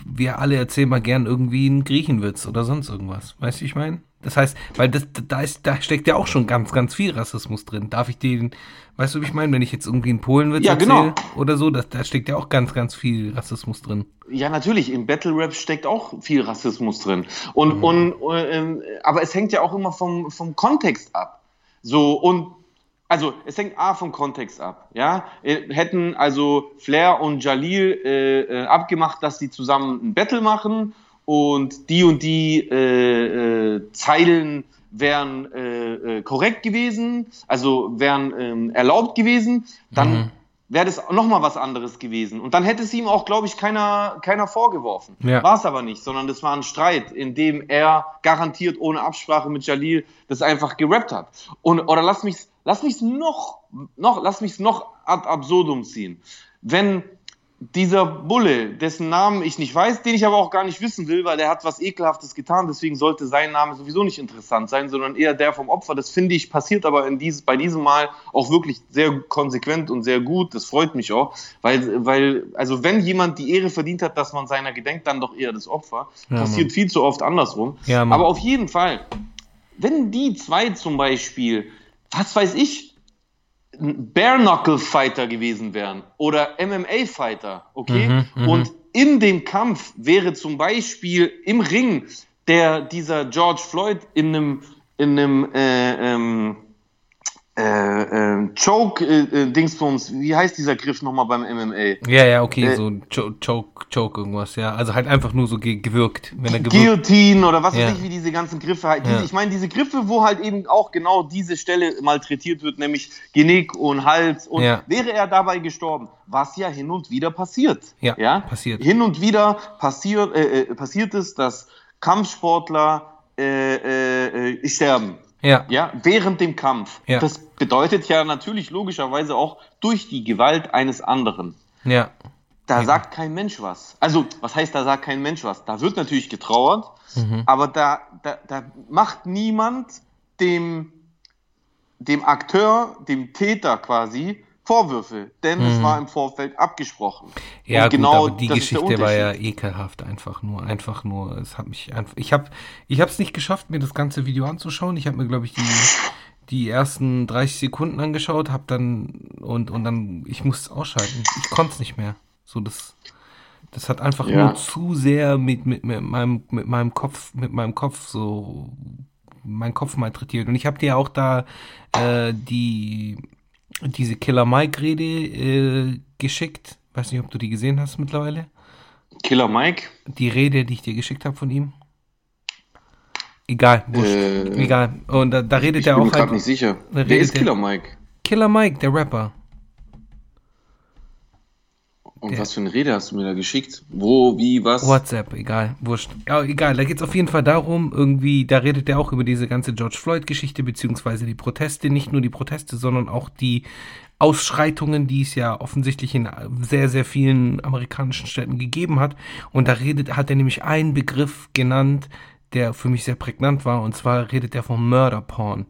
wir alle erzählen mal gern irgendwie einen Griechenwitz oder sonst irgendwas. Weißt du, ich meine? Das heißt, weil das, da ist, da steckt ja auch schon ganz, ganz viel Rassismus drin. Darf ich den, weißt du, wie ich meine, wenn ich jetzt irgendwie einen Polenwitz Ja, genau. oder so, das, da steckt ja auch ganz, ganz viel Rassismus drin. Ja, natürlich, im Battle Rap steckt auch viel Rassismus drin. Und, und ähm, aber es hängt ja auch immer vom, vom Kontext ab. So, und also es hängt A vom Kontext ab. Ja? Äh, Hätten also Flair und Jalil äh, äh, abgemacht, dass sie zusammen ein Battle machen und die und die äh, äh, Zeilen wären äh, äh, korrekt gewesen, also wären ähm, erlaubt gewesen, dann Mhm. wäre das nochmal was anderes gewesen. Und dann hätte es ihm auch, glaube ich, keiner, keiner vorgeworfen. Ja. War es aber nicht, sondern das war ein Streit, in dem er garantiert ohne Absprache mit Jalil das einfach gerappt hat. Und, oder lass mich lass mich noch, noch, lass mich noch ad absurdum ziehen. Wenn dieser Bulle, dessen Namen ich nicht weiß, den ich aber auch gar nicht wissen will, weil der hat was Ekelhaftes getan, deswegen sollte sein Name sowieso nicht interessant sein, sondern eher der vom Opfer. Das finde ich passiert aber in dieses, bei diesem Mal auch wirklich sehr konsequent und sehr gut. Das freut mich auch, weil, weil, also wenn jemand die Ehre verdient hat, dass man seiner gedenkt, dann doch eher das Opfer. Ja, passiert viel zu oft andersrum. Ja, aber auf jeden Fall, wenn die zwei zum Beispiel, was weiß ich, Bare-Knuckle-Fighter gewesen wären oder MMA-Fighter, okay? Mhm, mhm. und in dem Kampf wäre zum Beispiel im Ring der, dieser George Floyd in einem, in einem äh, ähm, äh, äh, Choke-Dingsbums, wie heißt dieser Griff nochmal beim MMA? Ja, ja, okay, Äh, so Cho- Choke, Choke irgendwas, ja. Also halt einfach nur so ge gewirkt. Wenn er gewirkt. Guillotine oder was Ja. weiß ich, wie diese ganzen Griffe halt. Diese, Ja. Ich meine, diese Griffe, wo halt eben auch genau diese Stelle malträtiert wird, nämlich Genick und Hals. Und Ja. wäre er dabei gestorben, was ja hin und wieder passiert. Ja, passiert. Hin und wieder passiert, äh, äh, passiert es, dass Kampfsportler äh, äh, äh, sterben. Ja, Ja, während dem Kampf. Ja. Das bedeutet ja natürlich logischerweise auch durch die Gewalt eines anderen. ja, Da Ja. sagt kein Mensch was. Also, was heißt, da sagt kein Mensch was? Da wird natürlich getrauert, Mhm. aber da, da, da macht niemand dem, dem Akteur, dem Täter quasi, Vorwürfe, denn es Mhm. war im Vorfeld abgesprochen. Ja, Und gut, genau aber die Geschichte war ja ekelhaft, einfach nur, einfach nur. Es hat mich einfach. Ich habe, ich habe es nicht geschafft, mir das ganze Video anzuschauen. Ich habe mir, glaube ich, die die ersten 30 Sekunden angeschaut, habe dann und und dann, ich musste es ausschalten. Ich konnte es nicht mehr. So das, das hat einfach Ja. nur zu sehr mit mit mit meinem mit meinem Kopf mit meinem Kopf so mein Kopf malträtiert. Und ich habe dir auch da äh, die diese Killer Mike Rede äh, geschickt. Weiß nicht, ob du die gesehen hast mittlerweile. Killer Mike? Die Rede, die ich dir geschickt habe von ihm. Egal, wurscht. Äh, Egal. Und da, da redet Ich er bin auch mir gerade einfach. nicht sicher. Wer ist Killer Mike? Killer Mike, der Rapper. Und Der- was für eine Rede hast du mir da geschickt? Wo, wie, was? WhatsApp, egal, wurscht. Ja, egal, da geht es auf jeden Fall darum, irgendwie, da redet er auch über diese ganze George Floyd-Geschichte, beziehungsweise die Proteste, nicht nur die Proteste, sondern auch die Ausschreitungen, die es ja offensichtlich in sehr, sehr vielen amerikanischen Städten gegeben hat. Und da redet, hat er nämlich einen Begriff genannt, der für mich sehr prägnant war, und zwar redet er vom Murder Porn.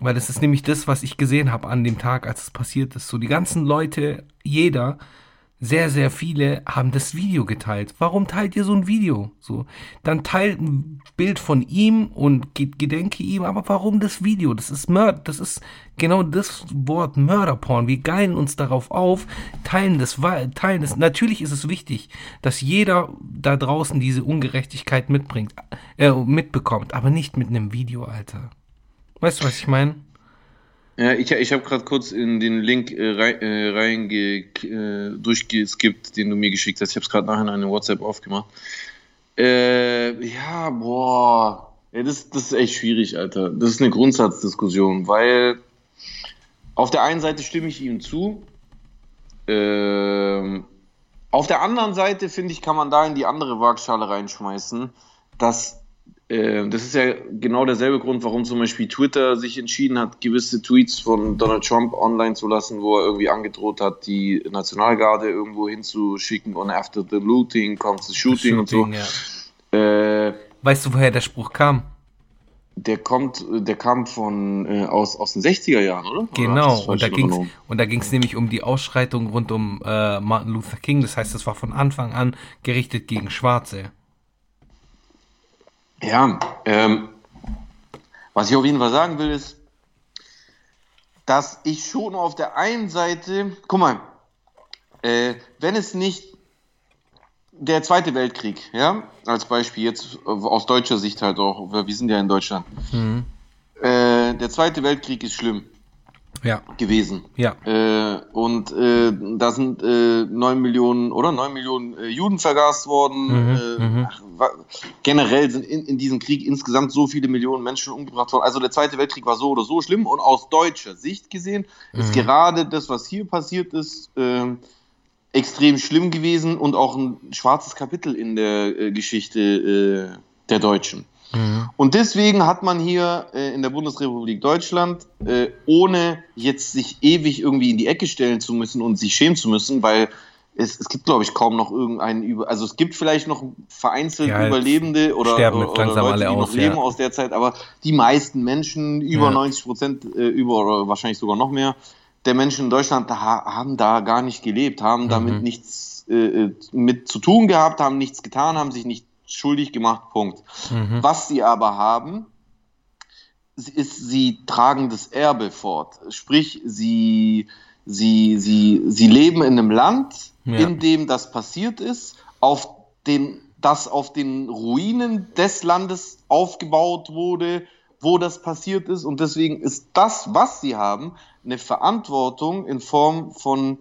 Weil das ist nämlich das, was ich gesehen habe an dem Tag, als es passiert ist. So die ganzen Leute, jeder, sehr, sehr viele haben das Video geteilt. Warum teilt ihr so ein Video? So, dann teilt ein Bild von ihm und ge gedenke ihm, aber warum das Video? Das ist Mörder, das ist genau das Wort Mörderporn. Wir geilen uns darauf auf, teilen das, teilen das. Natürlich ist es wichtig, dass jeder da draußen diese Ungerechtigkeit mitbringt, äh, mitbekommt, aber nicht mit einem Video, Alter. Weißt du, was ich meine? Ja, ich, ich habe gerade kurz in den Link äh, rein, äh, reinge, äh, durchgeskippt, den du mir geschickt hast. Ich habe es gerade nachher in eine WhatsApp aufgemacht. Äh, ja, boah. Ja, das, das ist echt schwierig, Alter. Das ist eine Grundsatzdiskussion, weil auf der einen Seite stimme ich ihm zu. Ähm, auf der anderen Seite, finde ich, kann man da in die andere Waagschale reinschmeißen, dass äh, das ist ja genau derselbe Grund, warum zum Beispiel Twitter sich entschieden hat, gewisse Tweets von Donald Trump online zu lassen, wo er irgendwie angedroht hat, die Nationalgarde irgendwo hinzuschicken und after the looting comes the shooting, und so. ja. Äh, Weißt du, woher der Spruch kam? der kommt, der kam von äh, aus, aus den 60er Jahren, oder? Oder Genau, das und da ging's und da ging's nämlich um die Ausschreitung rund um äh, Martin Luther King. Das heißt, es war von Anfang an gerichtet gegen Schwarze. Ja, ähm, was ich auf jeden Fall sagen will, ist, dass ich schon auf der einen Seite, guck mal, äh, wenn es nicht der Zweite Weltkrieg, ja, als Beispiel jetzt äh, aus deutscher Sicht halt auch, wir sind ja in Deutschland, Mhm. äh, der Zweite Weltkrieg ist schlimm Ja, gewesen. ja, Äh, und äh, da sind äh, 9 Millionen oder 9 Millionen äh, Juden vergast worden. Mhm, äh, mhm. ach, generell sind in, in diesem Krieg insgesamt so viele Millionen Menschen umgebracht worden. Also der Zweite Weltkrieg war so oder so schlimm. Und aus deutscher Sicht gesehen ist Mhm. gerade das, was hier passiert ist, ähm, extrem schlimm gewesen und auch ein schwarzes Kapitel in der äh, Geschichte äh, der Deutschen. Mhm. Und deswegen hat man hier äh, in der Bundesrepublik Deutschland, äh, ohne jetzt sich ewig irgendwie in die Ecke stellen zu müssen und sich schämen zu müssen, weil es, es gibt, glaube ich, kaum noch irgendeinen über. Also es gibt vielleicht noch vereinzelt Ja, Überlebende oder, oder, oder Leute, die noch aus, leben ja. aus der Zeit, aber die meisten Menschen, über Ja. 90 Prozent, äh, über oder wahrscheinlich sogar noch mehr, der Menschen in Deutschland ha haben da gar nicht gelebt, haben damit Mhm. nichts äh, äh, mit zu tun gehabt, haben nichts getan, haben sich nicht schuldig gemacht. Punkt. Mhm. Was sie aber haben, ist, sie tragen das Erbe fort. Sprich, sie, sie, sie, sie leben in einem Land, Ja. in dem das passiert ist, auf den, das auf den Ruinen des Landes aufgebaut wurde, wo das passiert ist. Und deswegen ist das, was sie haben, eine Verantwortung in Form von,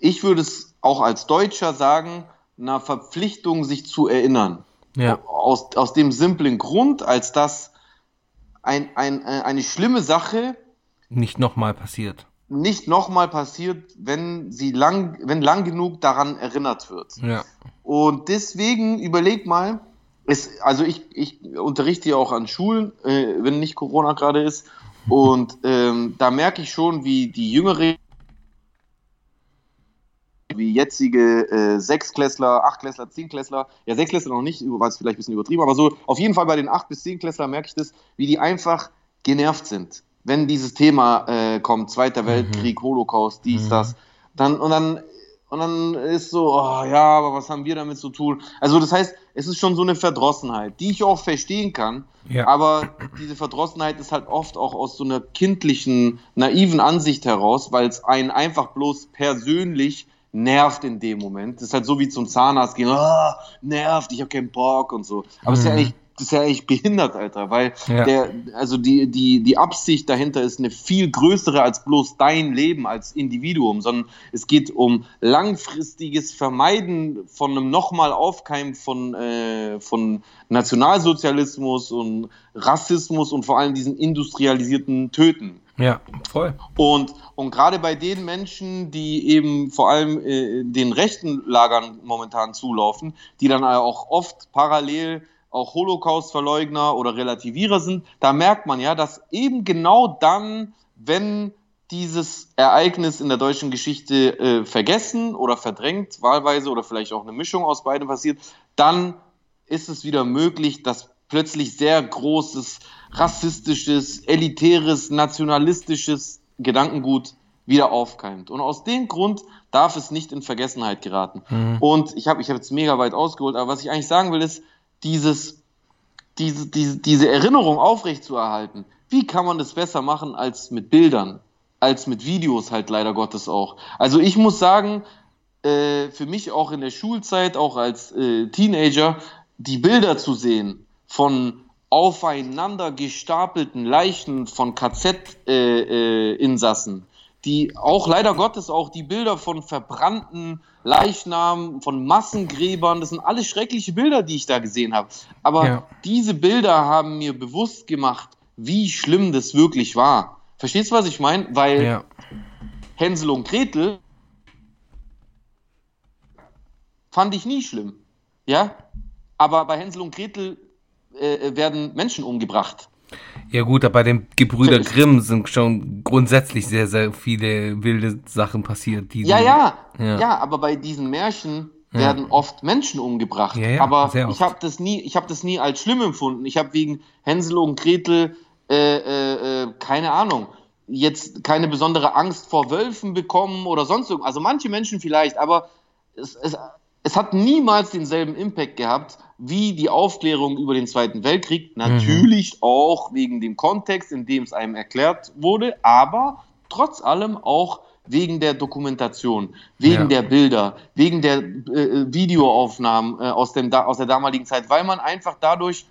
ich würde es auch als Deutscher sagen, einer Verpflichtung, sich zu erinnern. Ja. Aus, aus dem simplen Grund, als dass ein, ein, äh, eine schlimme Sache Nicht nochmal passiert. nicht nochmal passiert, wenn sie lang, wenn lang genug daran erinnert wird. Ja. Und deswegen überleg mal, es, also ich, ich unterrichte ja auch an Schulen, äh, wenn nicht Corona gerade ist. Und ähm, da merke ich schon, wie die jüngere, wie jetzige äh, Sechsklässler, Achtklässler, Zehnklässler, ja Sechsklässler noch nicht, war es vielleicht ein bisschen übertrieben, aber so auf jeden Fall bei den Acht- bis Zehnklässler merke ich das, wie die einfach genervt sind, wenn dieses Thema äh, kommt, Zweiter Weltkrieg, Holocaust, dies, Mhm. das, dann und dann und dann ist so, oh, ja, aber was haben wir damit zu tun? Also das heißt, es ist schon so eine Verdrossenheit, die ich auch verstehen kann, Ja. aber diese Verdrossenheit ist halt oft auch aus so einer kindlichen, naiven Ansicht heraus, weil es einen einfach bloß persönlich nervt in dem Moment. Das ist halt so wie zum Zahnarzt gehen, ah, nervt, ich habe keinen Bock und so. Aber es ist ja Mhm. eigentlich das ist ja eigentlich behindert, Alter, weil Ja. der, also die, die, die Absicht dahinter ist eine viel größere als bloß dein Leben als Individuum, sondern es geht um langfristiges Vermeiden von einem nochmal Aufkeimen von, äh, von Nationalsozialismus und Rassismus und vor allem diesen industrialisierten Töten. Ja, voll. Und, und gerade bei den Menschen, die eben vor allem äh, den rechten Lagern momentan zulaufen, die dann auch oft parallel auch Holocaust-Verleugner oder Relativierer sind, da merkt man ja, dass eben genau dann, wenn dieses Ereignis in der deutschen Geschichte äh, vergessen oder verdrängt, wahlweise oder vielleicht auch eine Mischung aus beidem passiert, dann ist es wieder möglich, dass plötzlich sehr großes, rassistisches, elitäres, nationalistisches Gedankengut wieder aufkeimt. Und aus dem Grund darf es nicht in Vergessenheit geraten. Mhm. Und ich habe ich hab jetzt mega weit ausgeholt, aber was ich eigentlich sagen will, ist, dieses, diese, diese, diese Erinnerung aufrechtzuerhalten. Wie kann man das besser machen als mit Bildern, als mit Videos halt leider Gottes auch. Also ich muss sagen, äh, für mich auch in der Schulzeit, auch als äh, Teenager, die Bilder zu sehen von aufeinander gestapelten Leichen von KZ-Insassen, Insassen, die auch leider Gottes auch die Bilder von verbrannten Leichnamen, von Massengräbern, das sind alles schreckliche Bilder, die ich da gesehen habe. Aber Ja. diese Bilder haben mir bewusst gemacht, wie schlimm das wirklich war. Verstehst du, was ich meine? Weil Ja. Hänsel und Gretel fand ich nie schlimm. Ja? Aber bei Hänsel und Gretel äh, werden Menschen umgebracht. Ja gut, aber bei den Gebrüder Grimm sind schon grundsätzlich sehr, sehr viele wilde Sachen passiert. Die Ja, ja, Ja. ja, aber bei diesen Märchen Ja. werden oft Menschen umgebracht. Ja, ja, aber ich habe das nie, ich habe das nie als schlimm empfunden. Ich habe wegen Hänsel und Gretel äh, äh, äh, keine Ahnung, jetzt keine besondere Angst vor Wölfen bekommen oder sonst irgendwas. Also manche Menschen vielleicht, aber es, es, es hat niemals denselben Impact gehabt wie die Aufklärung über den Zweiten Weltkrieg. Natürlich auch wegen dem Kontext, in dem es einem erklärt wurde, aber trotz allem auch wegen der Dokumentation, wegen Ja. der Bilder, wegen der äh, Videoaufnahmen äh, aus, dem, da, aus der damaligen Zeit, weil man einfach dadurch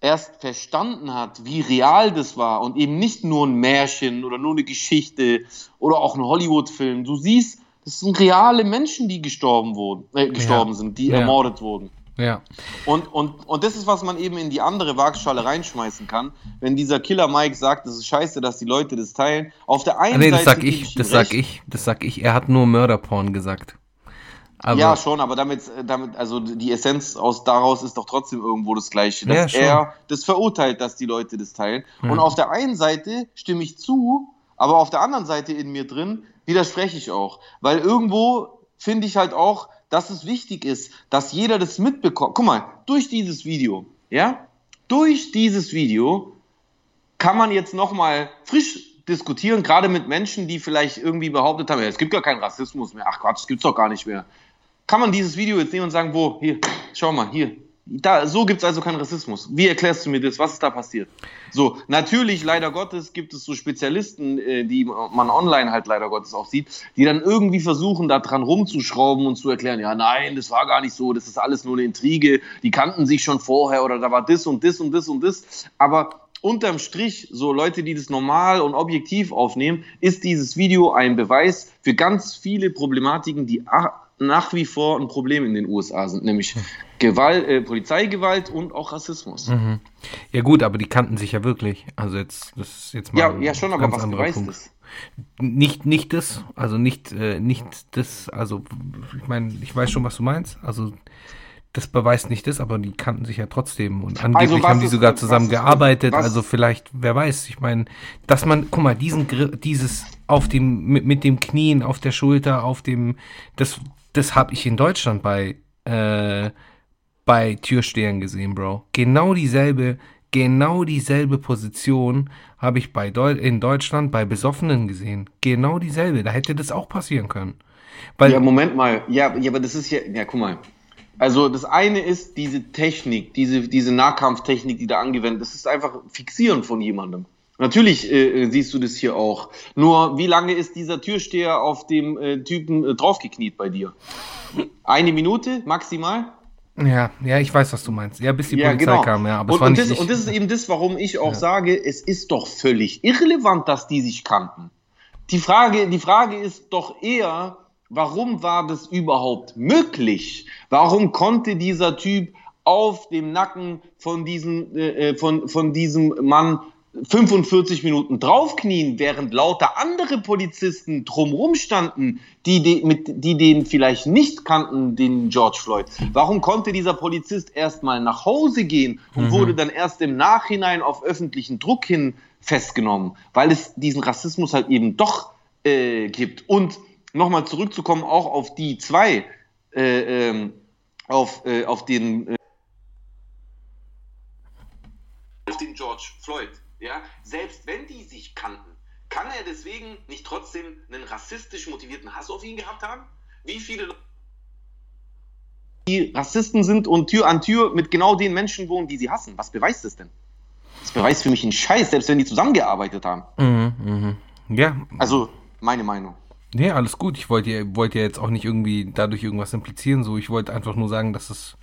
erst verstanden hat, wie real das war und eben nicht nur ein Märchen oder nur eine Geschichte oder auch ein Hollywood-Film. Du siehst, das sind reale Menschen, die gestorben wurden, äh, gestorben Ja. sind, die Ja. ermordet wurden. Ja. Und, und, und das ist, was man eben in die andere Waagschale reinschmeißen kann. Wenn dieser Killer Mike sagt, das ist scheiße, dass die Leute das teilen. Auf der einen Ah, nee, Seite. das sag ich, das sag recht. ich, das sag ich. Er hat nur Mörderporn gesagt. Aber ja, schon, aber damit, damit, also die Essenz aus daraus ist doch trotzdem irgendwo das Gleiche, dass Ja, er das verurteilt, dass die Leute das teilen. Und auf der einen Seite stimme ich zu, aber auf der anderen Seite in mir drin widerspreche ich auch. Weil irgendwo finde ich halt auch, dass es wichtig ist, dass jeder das mitbekommt. Guck mal, durch dieses Video, ja, durch dieses Video kann man jetzt nochmal frisch diskutieren, gerade mit Menschen, die vielleicht irgendwie behauptet haben, ja, es gibt gar keinen Rassismus mehr. Ach Quatsch, das gibt's doch gar nicht mehr. Kann man dieses Video jetzt nehmen und sagen, wo, hier, schau mal, hier. Da, so gibt's also keinen Rassismus. Wie erklärst du mir das? Was ist da passiert? So, natürlich, leider Gottes, gibt es so Spezialisten, äh, die man online halt leider Gottes auch sieht, die dann irgendwie versuchen, da dran rumzuschrauben und zu erklären, ja, nein, das war gar nicht so, das ist alles nur eine Intrige, die kannten sich schon vorher oder da war das und das und das und das. Aber unterm Strich, so Leute, die das normal und objektiv aufnehmen, ist dieses Video ein Beweis für ganz viele Problematiken, die nach wie vor ein Problem in den USA sind, nämlich Gewalt, äh, Polizeigewalt und auch Rassismus. ja gut, aber die kannten sich ja wirklich. Also jetzt, das ist jetzt mal Ja, ja schon, aber was beweist Punkt. das? Nicht, nicht das, also nicht, äh, nicht das, also ich meine, ich weiß schon, was du meinst. Also das beweist nicht das, aber die kannten sich ja trotzdem und angeblich Also haben die sogar zusammen gearbeitet. also vielleicht, wer weiß, ich meine, dass man, guck mal, diesen dieses auf dem mit, mit dem Knien auf der Schulter, auf dem, das, das habe ich in Deutschland bei äh, bei Türstehern gesehen, Bro. Genau dieselbe, genau dieselbe Position habe ich bei Deu in Deutschland bei Besoffenen gesehen. Genau dieselbe. Da hätte das auch passieren können. Weil, Ja, Moment mal. Ja, ja, aber das ist ja, ja, guck mal. Also das eine ist diese Technik, diese, diese Nahkampftechnik, die da angewendet ist, das ist einfach Fixieren von jemandem. Natürlich äh, siehst du das hier auch. Nur wie lange ist dieser Türsteher auf dem äh, Typen äh, draufgekniet bei dir? Eine Minute maximal? ja, ja, ich weiß, was du meinst. Ja, bis die Ja, Polizei genau. kam, ja, aber und, es war und, nicht das, und das ist eben das, warum ich auch sage, es ist doch völlig irrelevant, dass die sich kannten. Die Frage, die Frage ist doch eher, warum war das überhaupt möglich? Warum konnte dieser Typ auf dem Nacken von diesem, äh, äh, von, von diesem Mann 45 Minuten draufknien, während lauter andere Polizisten drumrum standen, die, de, mit, die den vielleicht nicht kannten, den George Floyd. Warum konnte dieser Polizist erstmal nach Hause gehen und wurde dann erst im Nachhinein auf öffentlichen Druck hin festgenommen? Weil es diesen Rassismus halt eben doch äh, gibt. Und nochmal zurückzukommen auch auf die zwei, äh, ähm, auf, äh, auf den äh, auf den George Floyd, ja, selbst wenn die sich kannten, kann er deswegen nicht trotzdem einen rassistisch motivierten Hass auf ihn gehabt haben? Wie viele die Rassisten sind und Tür an Tür mit genau den Menschen wohnen, die sie hassen? Was beweist das denn? Das beweist für mich einen Scheiß, selbst wenn die zusammengearbeitet haben. Mhm, mhm. Ja, Also, meine Meinung. nee, alles gut. Ich wollte ja, wollte ja jetzt auch nicht irgendwie dadurch irgendwas implizieren. So, ich wollte einfach nur sagen, dass es,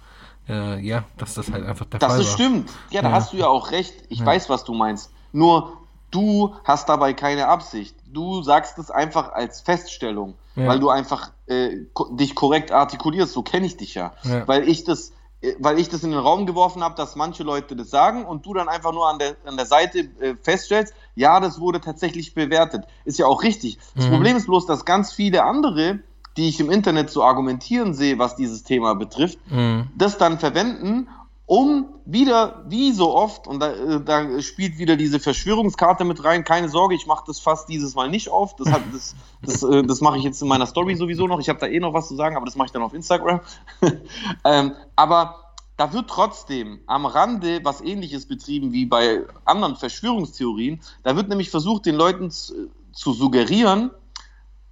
äh, ja, dass das halt einfach der Das Fall ist war. stimmt. Ja, da Ja. hast du ja auch recht. Ich weiß, was du meinst. Nur du hast dabei keine Absicht. Du sagst es einfach als Feststellung, Ja. weil du einfach äh, dich korrekt artikulierst. So kenne ich dich ja. Ja. Weil ich das äh, weil ich das in den Raum geworfen habe, dass manche Leute das sagen und du dann einfach nur an der, an der Seite äh, feststellst, ja, das wurde tatsächlich bewertet. Ist ja auch richtig. Das Mhm. Problem ist bloß, dass ganz viele andere, die ich im Internet so argumentieren sehe, was dieses Thema betrifft, Mhm. das dann verwenden, um wieder, wie so oft, und da, äh, da spielt wieder diese Verschwörungskarte mit rein, keine Sorge, ich mache das fast dieses Mal nicht auf, das, hat- das, das, äh, das mache ich jetzt in meiner Story sowieso noch, ich habe da eh noch was zu sagen, aber das mache ich dann auf Instagram. ähm, aber da wird trotzdem am Rande was ähnliches betrieben wie bei anderen Verschwörungstheorien, da wird nämlich versucht, den Leuten zu, zu suggerieren,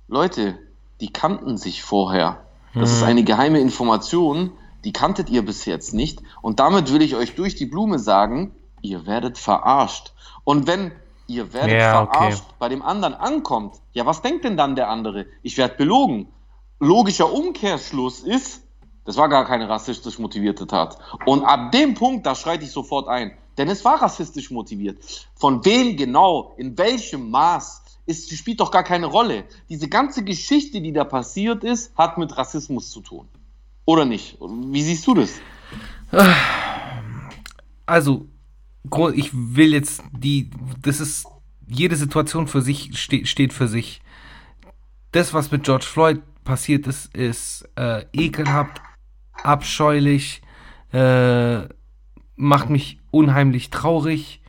Leute, die kannten sich vorher. Das ist Mhm. eine geheime Information, die kanntet ihr bis jetzt nicht. Und damit will ich euch durch die Blume sagen, ihr werdet verarscht. Und wenn ihr werdet Ja, okay. verarscht bei dem anderen ankommt, ja, was denkt denn dann der andere? Ich werde belogen. Logischer Umkehrschluss ist, das war gar keine rassistisch motivierte Tat. Und ab dem Punkt, da schreite ich sofort ein. Denn es war rassistisch motiviert. Von wem genau, in welchem Maß, ist, spielt doch gar keine Rolle. Diese ganze Geschichte, die da passiert ist, hat mit Rassismus zu tun. Oder nicht? Wie siehst du das? Also, ich will jetzt die, das ist, jede Situation für sich ste steht für sich. Das, was mit George Floyd passiert ist, ist äh, ekelhaft, abscheulich, äh, macht mich unheimlich traurig.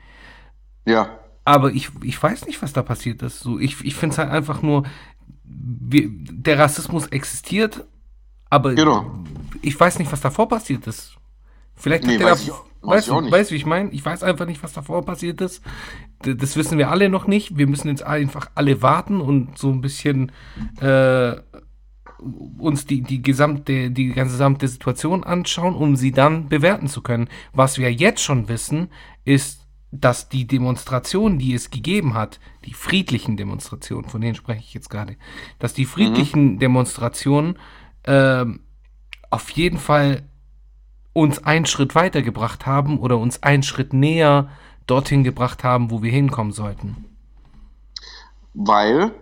Ja. Aber ich, ich weiß nicht, was da passiert ist. So, ich ich finde es halt einfach nur, wir, der Rassismus existiert, aber Genau. ich weiß nicht, was davor passiert ist. Vielleicht Nee, weiß da, ich weiß ich nicht. weißt du, wie ich meine? Ich weiß einfach nicht, was davor passiert ist. D- Das wissen wir alle noch nicht. Wir müssen jetzt einfach alle warten und so ein bisschen äh, uns die, die gesamte, die gesamte Situation anschauen, um sie dann bewerten zu können. Was wir jetzt schon wissen, ist, dass die Demonstrationen, die es gegeben hat, die friedlichen Demonstrationen, von denen spreche ich jetzt gerade, dass die friedlichen Demonstrationen ähm, auf jeden Fall uns einen Schritt weitergebracht haben oder uns einen Schritt näher dorthin gebracht haben, wo wir hinkommen sollten. Weil,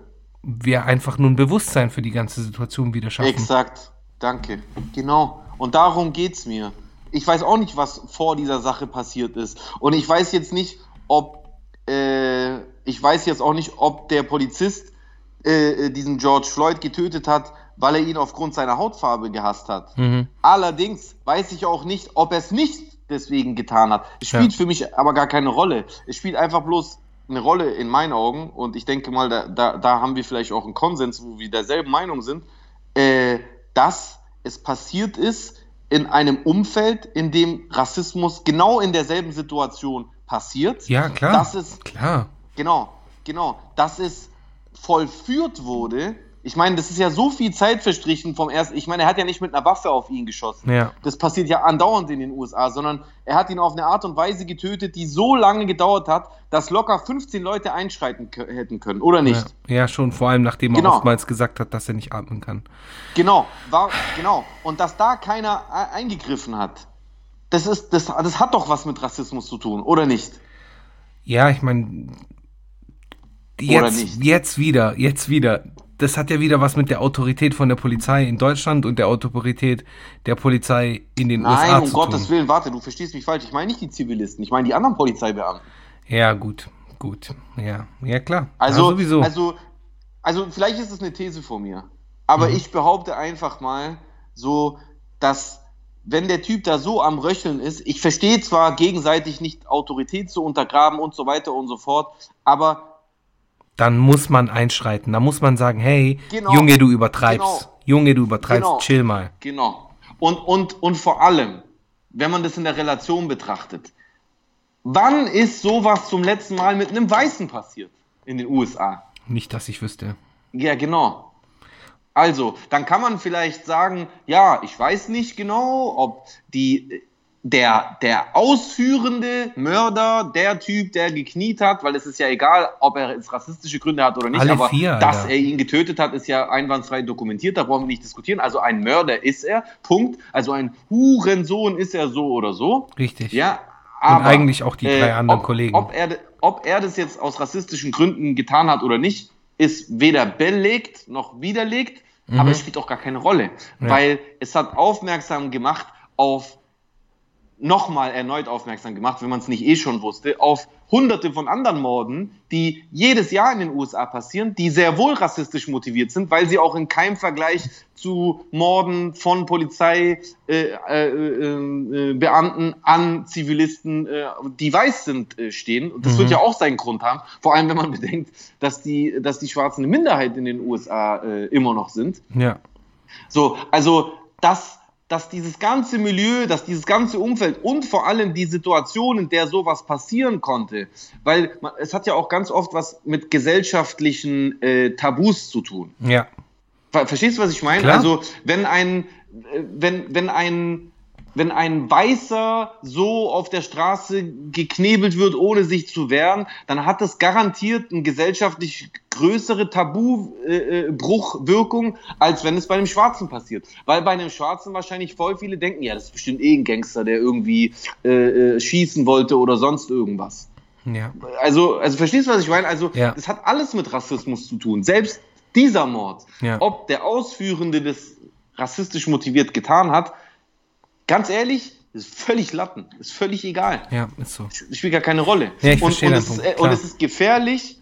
Wir einfach nur ein Bewusstsein für die ganze Situation wieder schaffen. exakt, danke. Genau. Und darum geht's mir. Ich weiß auch nicht, was vor dieser Sache passiert ist. Und ich weiß jetzt nicht, ob, äh, ich weiß jetzt auch nicht, ob der Polizist äh, diesen George Floyd getötet hat, weil er ihn aufgrund seiner Hautfarbe gehasst hat. Mhm. Allerdings weiß ich auch nicht, ob er es nicht deswegen getan hat. Es spielt Ja. für mich aber gar keine Rolle. Es spielt einfach bloß eine Rolle in meinen Augen und ich denke mal, da, da, da haben wir vielleicht auch einen Konsens, wo wir derselben Meinung sind, äh, dass es passiert ist in einem Umfeld, in dem Rassismus genau in derselben Situation passiert. Ja, klar. Dass es Klar. Genau, genau. Dass es vollführt wurde. Ich meine, das ist ja so viel Zeit verstrichen vom ersten. Ich meine, er hat ja nicht mit einer Waffe auf ihn geschossen. Ja. Das passiert ja andauernd in den USA, sondern er hat ihn auf eine Art und Weise getötet, die so lange gedauert hat, dass locker 15 Leute einschreiten hätten können, oder nicht? Ja, ja, schon, vor allem nachdem er Genau. oftmals gesagt hat, dass er nicht atmen kann. Genau, war, genau. Und dass da keiner e- eingegriffen hat, das, ist, das, das hat doch was mit Rassismus zu tun, oder nicht? Ja, ich meine, Oder jetzt, nicht? jetzt wieder, jetzt wieder. Das hat ja wieder was mit der Autorität von der Polizei in Deutschland und der Autorität der Polizei in den Nein, USA um zu Gottes tun. Willen, warte, du verstehst mich falsch. Ich meine nicht die Zivilisten, ich meine die anderen Polizeibeamten. Ja, gut, gut. Ja, ja klar. Also, ja, sowieso. also, also vielleicht ist es eine These von mir, aber ich behaupte einfach mal so, dass wenn der Typ da so am Röcheln ist, ich verstehe zwar gegenseitig nicht Autorität zu untergraben und so weiter und so fort, aber dann muss man einschreiten. Da muss man sagen, hey, Genau. Junge, du übertreibst. Genau. Junge, du übertreibst, Genau. chill mal. Genau. Und, und, und vor allem, wenn man das in der Relation betrachtet, wann ist sowas zum letzten Mal mit einem Weißen passiert in den USA? Nicht, dass ich wüsste. Ja, genau. Also, dann kann man vielleicht sagen, ja, ich weiß nicht genau, ob die, der, der ausführende Mörder, der Typ, der gekniet hat, weil es ist ja egal, ob er jetzt rassistische Gründe hat oder nicht, Alle aber vier, dass er ihn getötet hat, ist ja einwandfrei dokumentiert, da brauchen wir nicht diskutieren. Also ein Mörder ist er, Punkt. Also ein Hurensohn ist er so oder so. Richtig. Ja, aber eigentlich auch die drei anderen ob, Kollegen. Ob er, ob er das jetzt aus rassistischen Gründen getan hat oder nicht, ist weder belegt noch widerlegt, aber es spielt auch gar keine Rolle, Mhm. Ja. weil es hat aufmerksam gemacht auf nochmal erneut aufmerksam gemacht, wenn man es nicht eh schon wusste, auf hunderte von anderen Morden, die jedes Jahr in den USA passieren, die sehr wohl rassistisch motiviert sind, weil sie auch in keinem Vergleich zu Morden von Polizei, äh, äh, äh, äh, an Zivilisten, äh, die weiß sind, äh, stehen. Und das Mhm. wird ja auch seinen Grund haben, vor allem wenn man bedenkt, dass die, dass die Schwarzen eine Minderheit in den USA immer noch sind. Ja. So, also dass, dass dieses ganze Milieu, dass dieses ganze Umfeld und vor allem die Situation, in der sowas passieren konnte, weil man, es hat ja auch ganz oft was mit gesellschaftlichen äh, Tabus zu tun. Ja. Ver verstehst du, was ich meine? Klar. Also, wenn ein, äh, wenn, wenn ein, wenn ein Weißer so auf der Straße geknebelt wird, ohne sich zu wehren, dann hat das garantiert eine gesellschaftlich größere Tabubruchwirkung, als wenn es bei einem Schwarzen passiert. Weil bei einem Schwarzen wahrscheinlich voll viele denken, ja, das ist bestimmt eh ein Gangster, der irgendwie äh, äh, schießen wollte oder sonst irgendwas. Ja. Also, also verstehst du, was ich meine? Also, Ja. das hat alles mit Rassismus zu tun. Selbst dieser Mord, Ja. ob der Ausführende das rassistisch motiviert getan hat, ganz ehrlich, ist völlig Latten, ist völlig egal. Ja, ist so. Spielt gar keine Rolle. Ja, ich und, verstehe und, es ist, äh, und es ist gefährlich,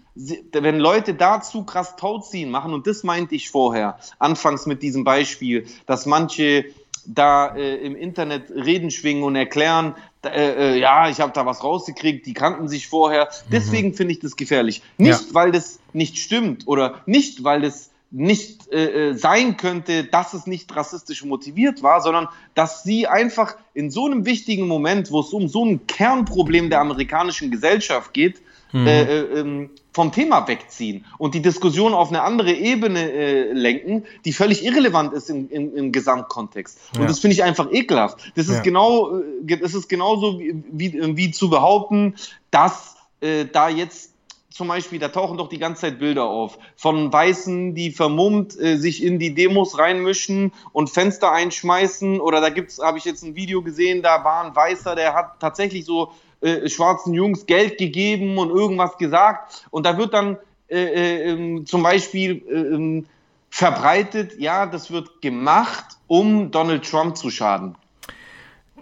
wenn Leute dazu krass Tauziehen machen, und das meinte ich vorher, anfangs mit diesem Beispiel, dass manche da äh, im Internet Reden schwingen und erklären, äh, äh, ja, ich habe da was rausgekriegt, die kannten sich vorher. Deswegen finde ich das gefährlich. Nicht, Ja. weil das nicht stimmt oder nicht, weil das nicht äh, äh, sein könnte, dass es nicht rassistisch motiviert war, sondern dass sie einfach in so einem wichtigen Moment, wo es um so ein Kernproblem der amerikanischen Gesellschaft geht, äh, äh, ähm, vom Thema wegziehen und die Diskussion auf eine andere Ebene äh, lenken, die völlig irrelevant ist im, im, im Gesamtkontext. Und Ja. das finde ich einfach ekelhaft. Das ist Ja. genau, äh, das ist genauso wie, wie, wie zu behaupten, dass äh, da jetzt zum Beispiel, da tauchen doch die ganze Zeit Bilder auf von Weißen, die vermummt äh, sich in die Demos reinmischen und Fenster einschmeißen. Oder da gibt's, habe ich jetzt ein Video gesehen, da war ein Weißer, der hat tatsächlich so äh, schwarzen Jungs Geld gegeben und irgendwas gesagt. Und da wird dann äh, äh, ähm, zum Beispiel äh, ähm, verbreitet, ja, das wird gemacht, um Donald Trump zu schaden.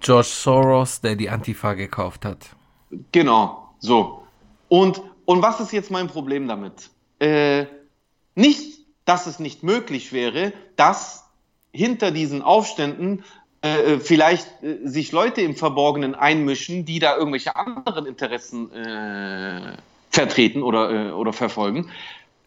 George Soros, der die Antifa gekauft hat. Genau, so. Und, und was ist jetzt mein Problem damit? Äh, nicht, dass es nicht möglich wäre, dass hinter diesen Aufständen äh, vielleicht äh, sich Leute im Verborgenen einmischen, die da irgendwelche anderen Interessen äh, vertreten oder, äh, oder verfolgen.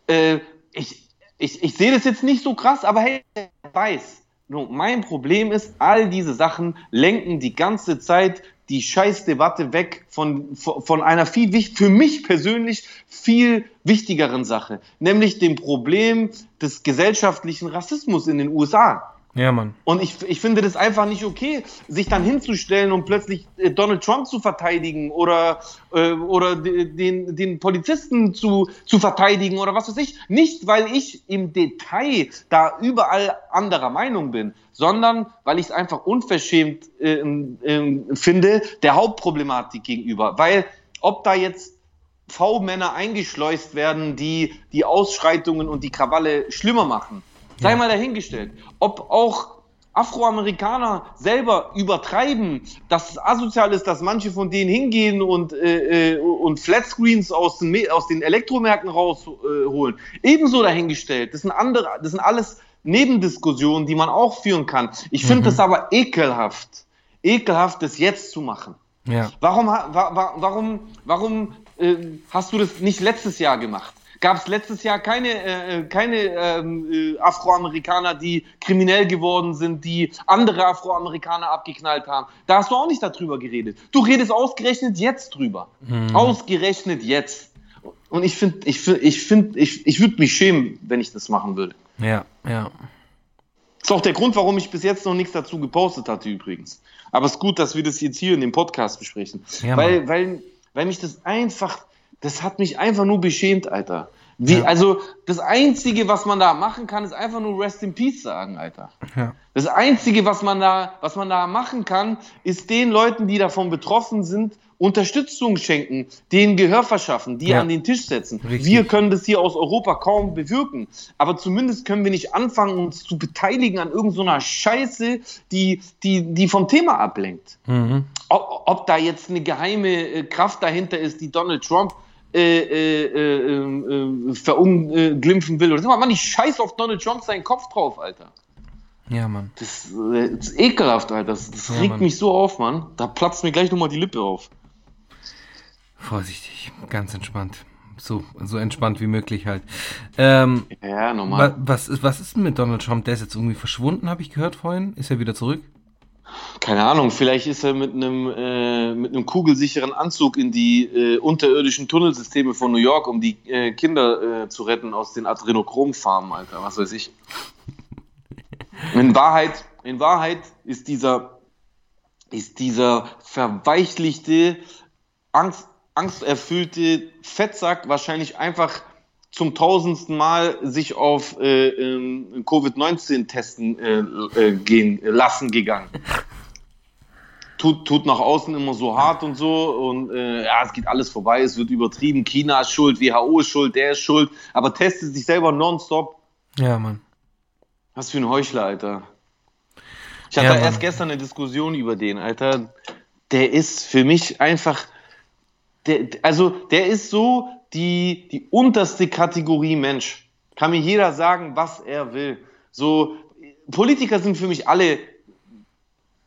Äh, ich, ich, ich sehe das jetzt nicht so krass, aber hey, wer weiß. Nur mein Problem ist, all diese Sachen lenken die ganze Zeit die Scheißdebatte weg von, von, einer viel, für mich persönlich viel wichtigeren Sache, nämlich dem Problem des gesellschaftlichen Rassismus in den USA. Ja, Mann. Und ich, ich finde das einfach nicht okay, sich dann hinzustellen und plötzlich äh, Donald Trump zu verteidigen oder, äh, oder de- den, den Polizisten zu, zu verteidigen oder was weiß ich. Nicht, weil ich im Detail da überall anderer Meinung bin, sondern weil ich es einfach unverschämt äh, äh, finde der Hauptproblematik gegenüber. Weil ob da jetzt V-Männer eingeschleust werden, die die Ausschreitungen und die Krawalle schlimmer machen. Sei mal dahingestellt. Ob auch Afroamerikaner selber übertreiben, dass es asozial ist, dass manche von denen hingehen und, äh, äh, und Flatscreens aus den, aus den Elektromärkten rausholen. Ebenso dahingestellt. Das sind andere, das sind alles Nebendiskussionen, die man auch führen kann. Ich finde das aber ekelhaft. Ekelhaft, das jetzt zu machen. Ja. Warum, wa, warum, warum äh, hast du das nicht letztes Jahr gemacht? Gab es letztes Jahr keine, äh, keine ähm, äh, Afroamerikaner, die kriminell geworden sind, die andere Afroamerikaner abgeknallt haben? Da hast du auch nicht darüber geredet. Du redest ausgerechnet jetzt drüber. Ausgerechnet jetzt. Und ich finde, ich finde, ich finde, ich, ich würde mich schämen, wenn ich das machen würde. Ja, ja. Ist auch der Grund, warum ich bis jetzt noch nichts dazu gepostet hatte übrigens. Aber es ist gut, dass wir das jetzt hier in dem Podcast besprechen. Ja, weil, weil, weil mich das einfach, das hat mich einfach nur beschämt, Alter. Wie, Ja. Also das Einzige, was man da machen kann, ist einfach nur Rest in Peace sagen, Alter. Ja. Das Einzige, was man da, was man da machen kann, ist den Leuten, die davon betroffen sind, Unterstützung schenken, denen Gehör verschaffen, die Ja. an den Tisch setzen. Richtig. Wir können das hier aus Europa kaum bewirken, aber zumindest können wir nicht anfangen, uns zu beteiligen an irgendeiner Scheiße, die, die, die vom Thema ablenkt. Mhm. Ob, ob da jetzt eine geheime äh, Kraft dahinter ist, die Donald Trump äh, äh, äh, äh, verunglimpfen will. Oder sag mal, Mann, ich scheiß auf Donald Trump seinen Kopf drauf, Alter. Ja, Mann. Das, äh, das ist ekelhaft, Alter. Das, das Ja, regt Mann. mich so auf, Mann. Da platzt mir gleich nochmal die Lippe auf. Vorsichtig, ganz entspannt. So, so entspannt wie möglich halt. Ähm, Ja, wa normal. was, ist, was ist denn mit Donald Trump? Der ist jetzt irgendwie verschwunden, habe ich gehört vorhin. Ist er wieder zurück? Keine Ahnung, vielleicht ist er mit einem, äh, mit einem kugelsicheren Anzug in die äh, unterirdischen Tunnelsysteme von New York, um die äh, Kinder äh, zu retten aus den Adrenochrom-Farmen, Alter. Was weiß ich. In Wahrheit, in Wahrheit ist dieser, ist dieser verweichlichte, Angst, angsterfüllte Fettsack wahrscheinlich einfach zum tausendsten Mal sich auf äh, ähm, Covid-19 testen äh, äh, gehen lassen gegangen. Tut, tut nach außen immer so hart und so und äh, ja, es geht alles vorbei, es wird übertrieben, China ist schuld, WHO ist schuld, der ist schuld, aber testet sich selber nonstop. Ja, Mann. Was für ein Heuchler, Alter. Ich hatte Ja, erst gestern eine Diskussion über den, Alter. Der ist für mich einfach, der, also der ist so die, die unterste Kategorie Mensch. Kann mir jeder sagen, was er will. So, Politiker sind für mich alle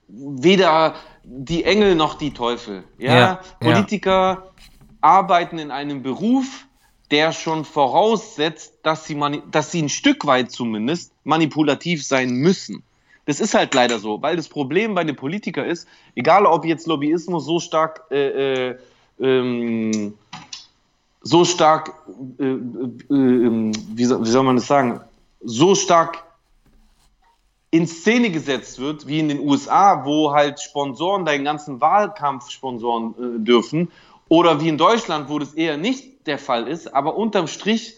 weder die Engel noch die Teufel. Ja, Ja, Politiker arbeiten in einem Beruf, der schon voraussetzt, dass sie, dass sie ein Stück weit zumindest manipulativ sein müssen. Das ist halt leider so, weil das Problem bei den Politikern ist, egal ob jetzt Lobbyismus so stark, äh, äh, ähm, so stark, äh, äh, äh, wie, soll, wie soll man das sagen, so stark in Szene gesetzt wird, wie in den USA, wo halt Sponsoren deinen ganzen Wahlkampf sponsoren äh, dürfen, oder wie in Deutschland, wo das eher nicht der Fall ist, aber unterm Strich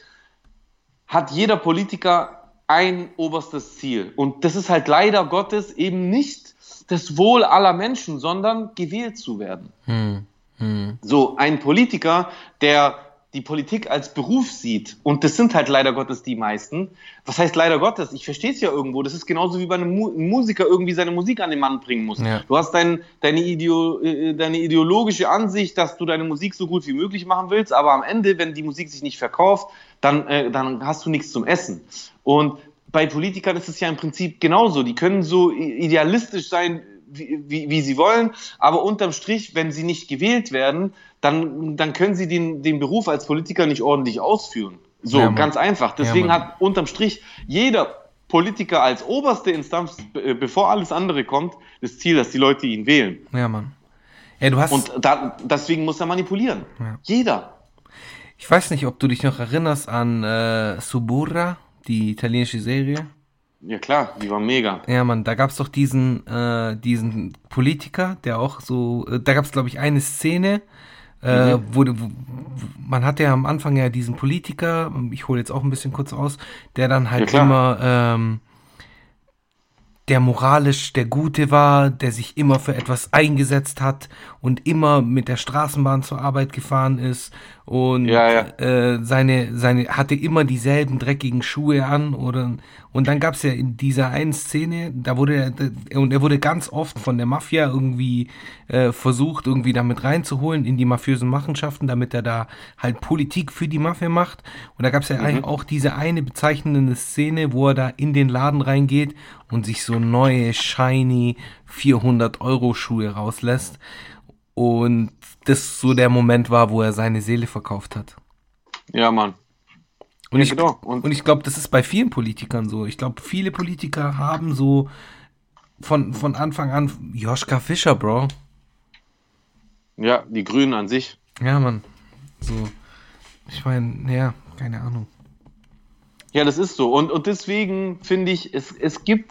hat jeder Politiker ein oberstes Ziel. Und das ist halt leider Gottes eben nicht das Wohl aller Menschen, sondern gewählt zu werden. Hm. Hm. So, ein Politiker, der die Politik als Beruf sieht, und das sind halt leider Gottes die meisten. Was heißt leider Gottes? Ich verstehe es ja irgendwo. Das ist genauso wie bei einem Mu Musiker irgendwie seine Musik an den Mann bringen muss. Ja. Du hast dein, deine, Ideo, äh, deine ideologische Ansicht, dass du deine Musik so gut wie möglich machen willst, aber am Ende, wenn die Musik sich nicht verkauft, dann, äh, dann hast du nichts zum Essen. Und bei Politikern ist es ja im Prinzip genauso. Die können so idealistisch sein, wie, wie, wie sie wollen, aber unterm Strich, wenn sie nicht gewählt werden, dann, dann können sie den, den Beruf als Politiker nicht ordentlich ausführen. So, Ja, ganz einfach. Deswegen Mann. hat unterm Strich jeder Politiker als oberste Instanz, be- bevor alles andere kommt, das Ziel, dass die Leute ihn wählen. Ja, Mann. Ja, du hast. Und da, deswegen muss er manipulieren. Ja. Jeder. ich weiß nicht, ob du dich noch erinnerst an äh, Suburra, die italienische Serie. Ja klar, die war mega. Ja, Mann, da gab's doch diesen, äh, diesen Politiker, der auch so, äh, da gab's glaube ich eine Szene, äh, Mhm. wo, wo man hatte ja am Anfang ja diesen Politiker, ich hole jetzt auch ein bisschen kurz aus, der dann halt Ja, immer ähm, der moralisch der Gute war, der sich immer für etwas eingesetzt hat und immer mit der Straßenbahn zur Arbeit gefahren ist und Ja, ja. Äh, seine, seine, hatte immer dieselben dreckigen Schuhe an oder und dann gab's ja in dieser einen Szene, da wurde er, und er wurde ganz oft von der Mafia irgendwie äh, versucht, irgendwie damit reinzuholen in die mafiösen Machenschaften, damit er da halt Politik für die Mafia macht. Und da gab's ja eigentlich auch diese eine bezeichnende Szene, wo er da in den Laden reingeht und sich so neue, shiny 400 Euro Schuhe rauslässt. Und das so der Moment war, wo er seine Seele verkauft hat. Ja, Mann. Und Ja, ich, genau. Und- und ich glaube, das ist bei vielen Politikern so. Ich glaube, viele Politiker haben so von, von Anfang an Joschka Fischer, Bro. Ja, die Grünen an sich. Ja, Mann. So. Ich meine, ja, keine Ahnung. Ja, das ist so. Und, und deswegen finde ich, es, es gibt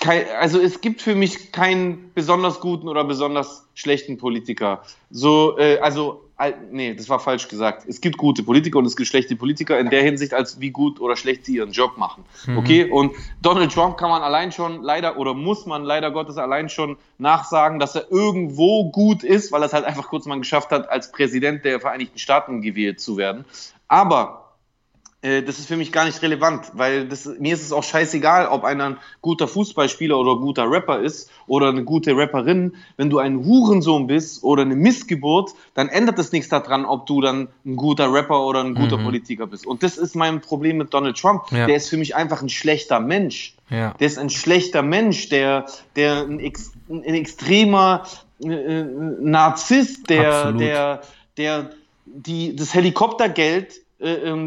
kein, also es gibt für mich keinen besonders guten oder besonders schlechten Politiker. So, äh, also, al- nee, das war falsch gesagt. Es gibt gute Politiker und es gibt schlechte Politiker in der Hinsicht, als wie gut oder schlecht sie ihren Job machen. Okay? Und Donald Trump kann man allein schon leider oder muss man leider Gottes allein schon nachsagen, dass er irgendwo gut ist, weil er es halt einfach kurz mal geschafft hat, als Präsident der Vereinigten Staaten gewählt zu werden. Aber das ist für mich gar nicht relevant, weil das, mir ist es auch scheißegal, ob einer ein guter Fußballspieler oder guter Rapper ist oder eine gute Rapperin. Wenn du ein Hurensohn bist oder eine Missgeburt, dann ändert es nichts daran, ob du dann ein guter Rapper oder ein guter Politiker bist. Und das ist mein Problem mit Donald Trump. Ja. Der ist für mich einfach ein schlechter Mensch. Ja. Der ist ein schlechter Mensch, der, der ein, ex, ein extremer äh, äh, Narzisst, der, Absolut. der, der die, das Helikoptergeld, äh,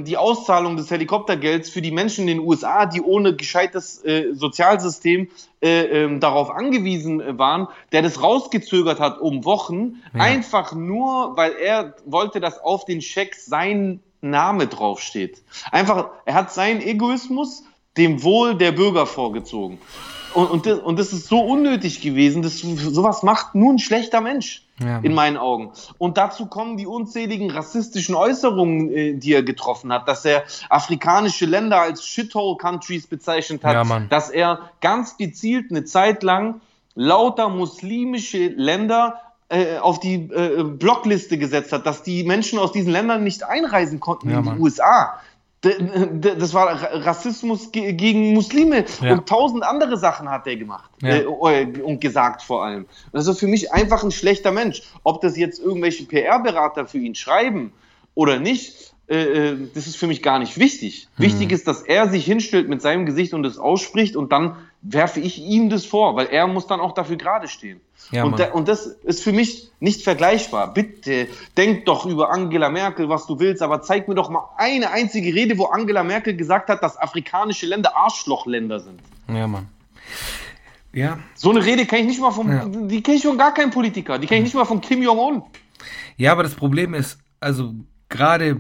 die Auszahlung des Helikoptergelds für die Menschen in den USA, die ohne gescheites äh, Sozialsystem äh, ähm, darauf angewiesen äh, waren, der das rausgezögert hat um Wochen, Ja. einfach nur, weil er wollte, dass auf den Schecks sein Name draufsteht. Einfach, er hat seinen Egoismus dem Wohl der Bürger vorgezogen. Und, und, das, und das ist so unnötig gewesen. Das, sowas macht nur ein schlechter Mensch. Ja, in meinen Augen. Und dazu kommen die unzähligen rassistischen Äußerungen, äh, die er getroffen hat, dass er afrikanische Länder als Shithole-Countries bezeichnet hat, Ja, dass er ganz gezielt eine Zeit lang lauter muslimische Länder äh, auf die äh, Blockliste gesetzt hat, dass die Menschen aus diesen Ländern nicht einreisen konnten Ja, in die Mann. USA. Das war Ra- Rassismus ge- gegen Muslime Ja. und tausend andere Sachen hat er gemacht Ja. äh, und gesagt vor allem. Das ist für mich einfach ein schlechter Mensch. Ob das jetzt irgendwelche PR-Berater für ihn schreiben oder nicht, äh, äh, das ist für mich gar nicht wichtig. Hm. Wichtig ist, dass er sich hinstellt mit seinem Gesicht und es ausspricht und dann werfe ich ihm das vor, weil er muss dann auch dafür gerade stehen. Ja, und, da, und das ist für mich nicht vergleichbar. Bitte, denk doch über Angela Merkel, was du willst, aber zeig mir doch mal eine einzige Rede, wo Angela Merkel gesagt hat, dass afrikanische Länder Arschlochländer sind. Ja, Mann. Ja, So eine Rede kann ich nicht mal vom, Ja. die kenne ich von gar keinem Politiker, die kenne ich nicht mal von Kim Jong-un. Ja, aber das Problem ist, also gerade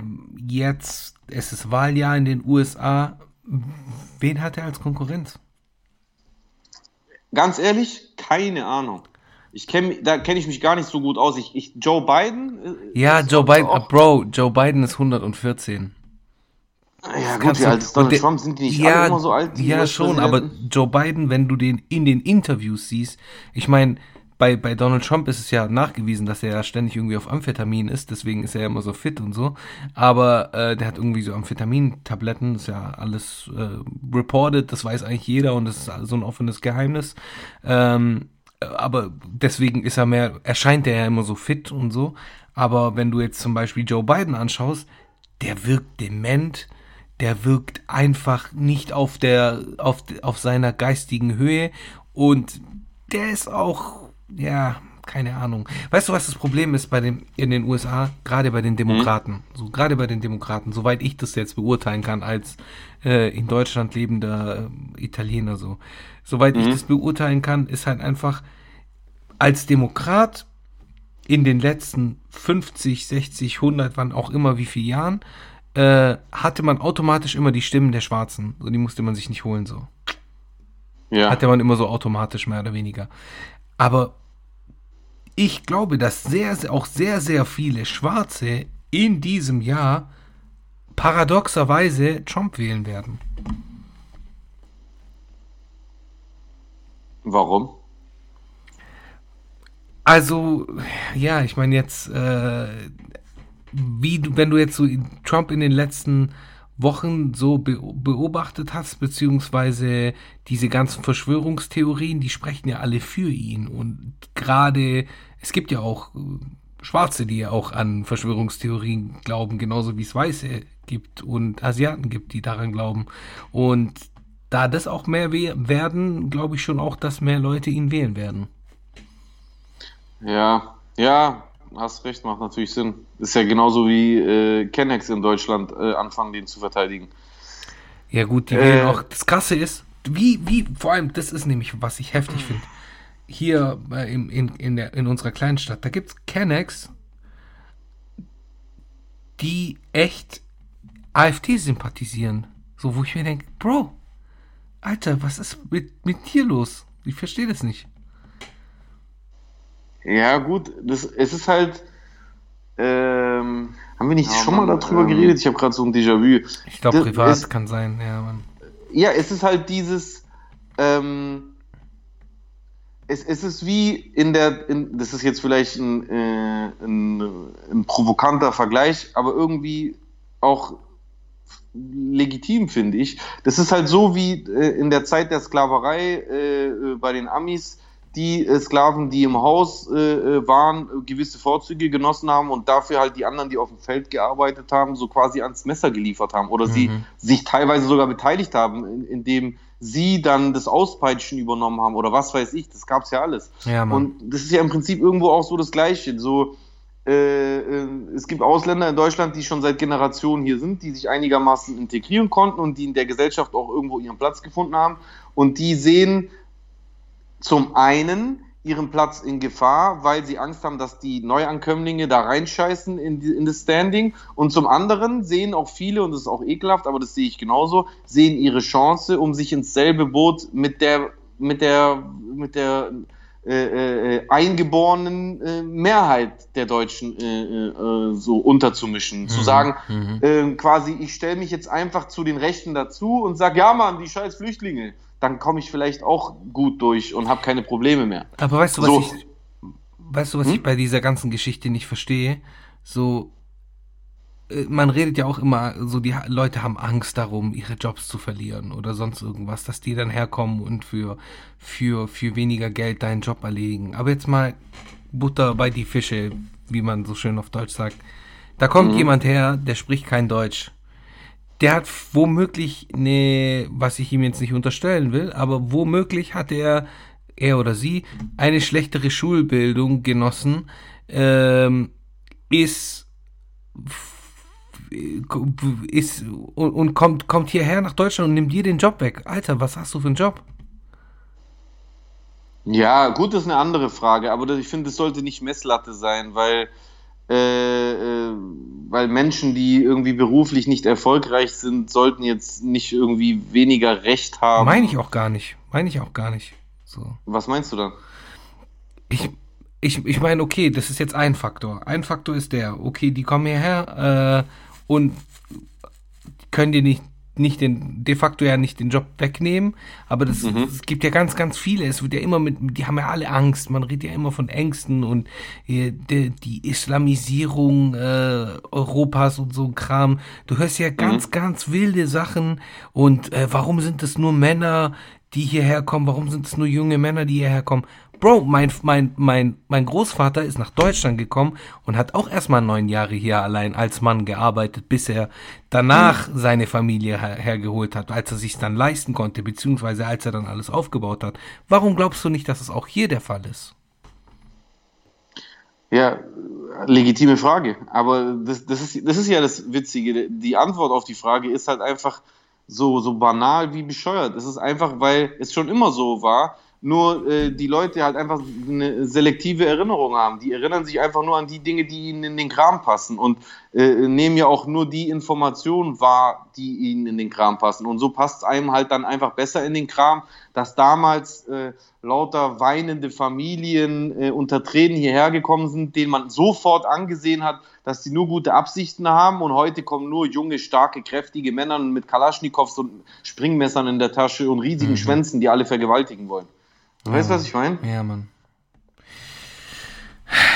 jetzt, es ist Wahljahr in den USA, wen hat er als Konkurrenz? Ganz ehrlich, keine Ahnung. Ich kenn, da kenne ich mich gar nicht so gut aus. Ich, ich Joe Biden. äh, Ja, Joe Biden, auch- Bro, Joe Biden ist 114. Ja, gut, wie alt ist Donald Trump? Sind die nicht ja, alle immer so alt? die Ja, schon, aber? Joe Biden, wenn du den in den Interviews siehst, ich meine, bei, bei Donald Trump ist es ja nachgewiesen, dass er ja ständig irgendwie auf Amphetamin ist, deswegen ist er ja immer so fit und so. Aber äh, der hat irgendwie so Amphetamin-Tabletten, ist ja alles äh, reported, das weiß eigentlich jeder und das ist so ein offenes Geheimnis. Ähm, aber deswegen ist er mehr, erscheint er ja immer so fit und so. Aber wenn du jetzt zum Beispiel Joe Biden anschaust, der wirkt dement, der wirkt einfach nicht auf der, auf, auf seiner geistigen Höhe und der ist auch, ja, keine Ahnung. Weißt du, was das Problem ist bei den, in den USA, gerade bei den Demokraten, so gerade bei den Demokraten, soweit ich das jetzt beurteilen kann als äh, in Deutschland lebender äh, Italiener so, soweit ich das beurteilen kann, ist halt einfach als Demokrat in den letzten 50, 60, 100, wann auch immer, wie viel Jahren, äh, hatte man automatisch immer die Stimmen der Schwarzen. So, die musste man sich nicht holen, so. ja. Hatte man immer so automatisch, mehr oder weniger. Aber ich glaube, dass sehr, sehr, auch sehr, sehr viele Schwarze in diesem Jahr paradoxerweise Trump wählen werden. Warum? Also, ja, ich meine jetzt, äh, wie du, wenn du jetzt so Trump in den letzten Wochen so be beobachtet hast, beziehungsweise diese ganzen Verschwörungstheorien, die sprechen ja alle für ihn. Und gerade, es gibt ja auch äh, Schwarze, die ja auch an Verschwörungstheorien glauben, genauso wie es Weiße gibt und Asiaten gibt, die daran glauben. Und da das auch mehr we werden, glaube ich schon auch, dass mehr Leute ihn wählen werden. Ja, ja, hast recht, macht natürlich Sinn. Ist ja genauso wie äh, Kennex in Deutschland äh, anfangen, den zu verteidigen. Ja gut, die Äh. wählen auch. Das Krasse ist, wie, wie, vor allem, das ist nämlich, was ich heftig finde. Hier äh, in, in, in, der, in unserer kleinen Stadt, da gibt es Kennex, die echt AfD sympathisieren. So, wo ich mir denke, Bro, Alter, was ist mit, mit dir los? Ich verstehe das nicht. Ja, gut, das, es ist halt. Ähm, haben wir nicht Ja, schon mal darüber ähm, geredet? Ich habe gerade so ein Déjà-vu. Ich glaube, privat ist- kann sein, ja, Mann. Ja, es ist halt dieses. Ähm, es, es ist wie in der. In, das ist jetzt vielleicht ein, äh, ein, ein provokanter Vergleich, aber irgendwie auch legitim, finde ich. Das ist halt so wie äh, in der Zeit der Sklaverei äh, äh, bei den Amis, die äh, Sklaven, die im Haus äh, äh, waren, gewisse Vorzüge genossen haben und dafür halt die anderen, die auf dem Feld gearbeitet haben, so quasi ans Messer geliefert haben oder sie Mhm. sich teilweise sogar beteiligt haben, in- indem sie dann das Auspeitschen übernommen haben oder was weiß ich, das gab's ja alles. Ja. Und das ist ja im Prinzip irgendwo auch so das Gleiche. So, äh, äh, es gibt Ausländer in Deutschland, die schon seit Generationen hier sind, die sich einigermaßen integrieren konnten und die in der Gesellschaft auch irgendwo ihren Platz gefunden haben. Und die sehen zum einen ihren Platz in Gefahr, weil sie Angst haben, dass die Neuankömmlinge da reinscheißen in, die, in das Standing. Und zum anderen sehen auch viele, und das ist auch ekelhaft, aber das sehe ich genauso, sehen ihre Chance, um sich ins selbe Boot mit der, mit der, mit der äh, äh, eingeborenen äh, Mehrheit der Deutschen äh, äh, so unterzumischen. Zu Mhm. sagen, Mhm. äh, quasi, ich stelle mich jetzt einfach zu den Rechten dazu und sage, ja Mann, die scheiß Flüchtlinge. Dann komme ich vielleicht auch gut durch und habe keine Probleme mehr. Aber weißt du, was So. ich, weißt du, was Hm? ich bei dieser ganzen Geschichte nicht verstehe? So, äh, man redet ja auch immer, so die Leute haben Angst darum, ihre Jobs zu verlieren oder sonst irgendwas, dass die dann herkommen und für, für, für weniger Geld deinen Job erledigen. Aber jetzt mal Butter bei die Fische, wie man so schön auf Deutsch sagt. Da kommt jemand her, der spricht kein Deutsch. Der hat womöglich eine, was ich ihm jetzt nicht unterstellen will, aber womöglich hat er, er oder sie, eine schlechtere Schulbildung genossen, ähm, ist ist und, und kommt, kommt hierher nach Deutschland und nimmt dir den Job weg. Alter, was hast du für einen Job? Ja, gut, das ist eine andere Frage, aber ich finde, das sollte nicht Messlatte sein, weil, äh, äh, weil Menschen, die irgendwie beruflich nicht erfolgreich sind, sollten jetzt nicht irgendwie weniger Recht haben. Meine ich auch gar nicht. Meine ich auch gar nicht. So. Was meinst du dann? Ich, ich, ich meine, okay, das ist jetzt ein Faktor. Ein Faktor ist der, okay, die kommen hierher äh, und können dir nicht, nicht den, de facto ja nicht den Job wegnehmen, aber das, es gibt ja ganz, ganz viele. Es wird ja immer mit, die haben ja alle Angst. Man redet ja immer von Ängsten und äh, die, die Islamisierung äh, Europas und so ein Kram. Du hörst ja ganz, ganz wilde Sachen und äh, warum sind es nur Männer, die hierher kommen? Warum sind es nur junge Männer, die hierher kommen? Bro, mein, mein, mein, mein Großvater ist nach Deutschland gekommen und hat auch erstmal neun Jahre hier allein als Mann gearbeitet, bis er danach seine Familie her hergeholt hat, als er sich dann leisten konnte, beziehungsweise als er dann alles aufgebaut hat. Warum glaubst du nicht, dass es auch hier der Fall ist? Ja, legitime Frage. Aber das, das, ist, das ist ja das Witzige. Die Antwort auf die Frage ist halt einfach so, so banal wie bescheuert. Es ist einfach, weil es schon immer so war, nur äh, die Leute halt einfach eine selektive Erinnerung haben. Die erinnern sich einfach nur an die Dinge, die ihnen in den Kram passen und äh, nehmen ja auch nur die Informationen wahr, die ihnen in den Kram passen. Und so passt es einem halt dann einfach besser in den Kram, dass damals äh, lauter weinende Familien äh, unter Tränen hierher gekommen sind, denen man sofort angesehen hat, dass sie nur gute Absichten haben und heute kommen nur junge, starke, kräftige Männer mit Kalaschnikows und Springmessern in der Tasche und riesigen Schwänzen, die alle vergewaltigen wollen. Du weißt, was ich meine? Ja, Mann.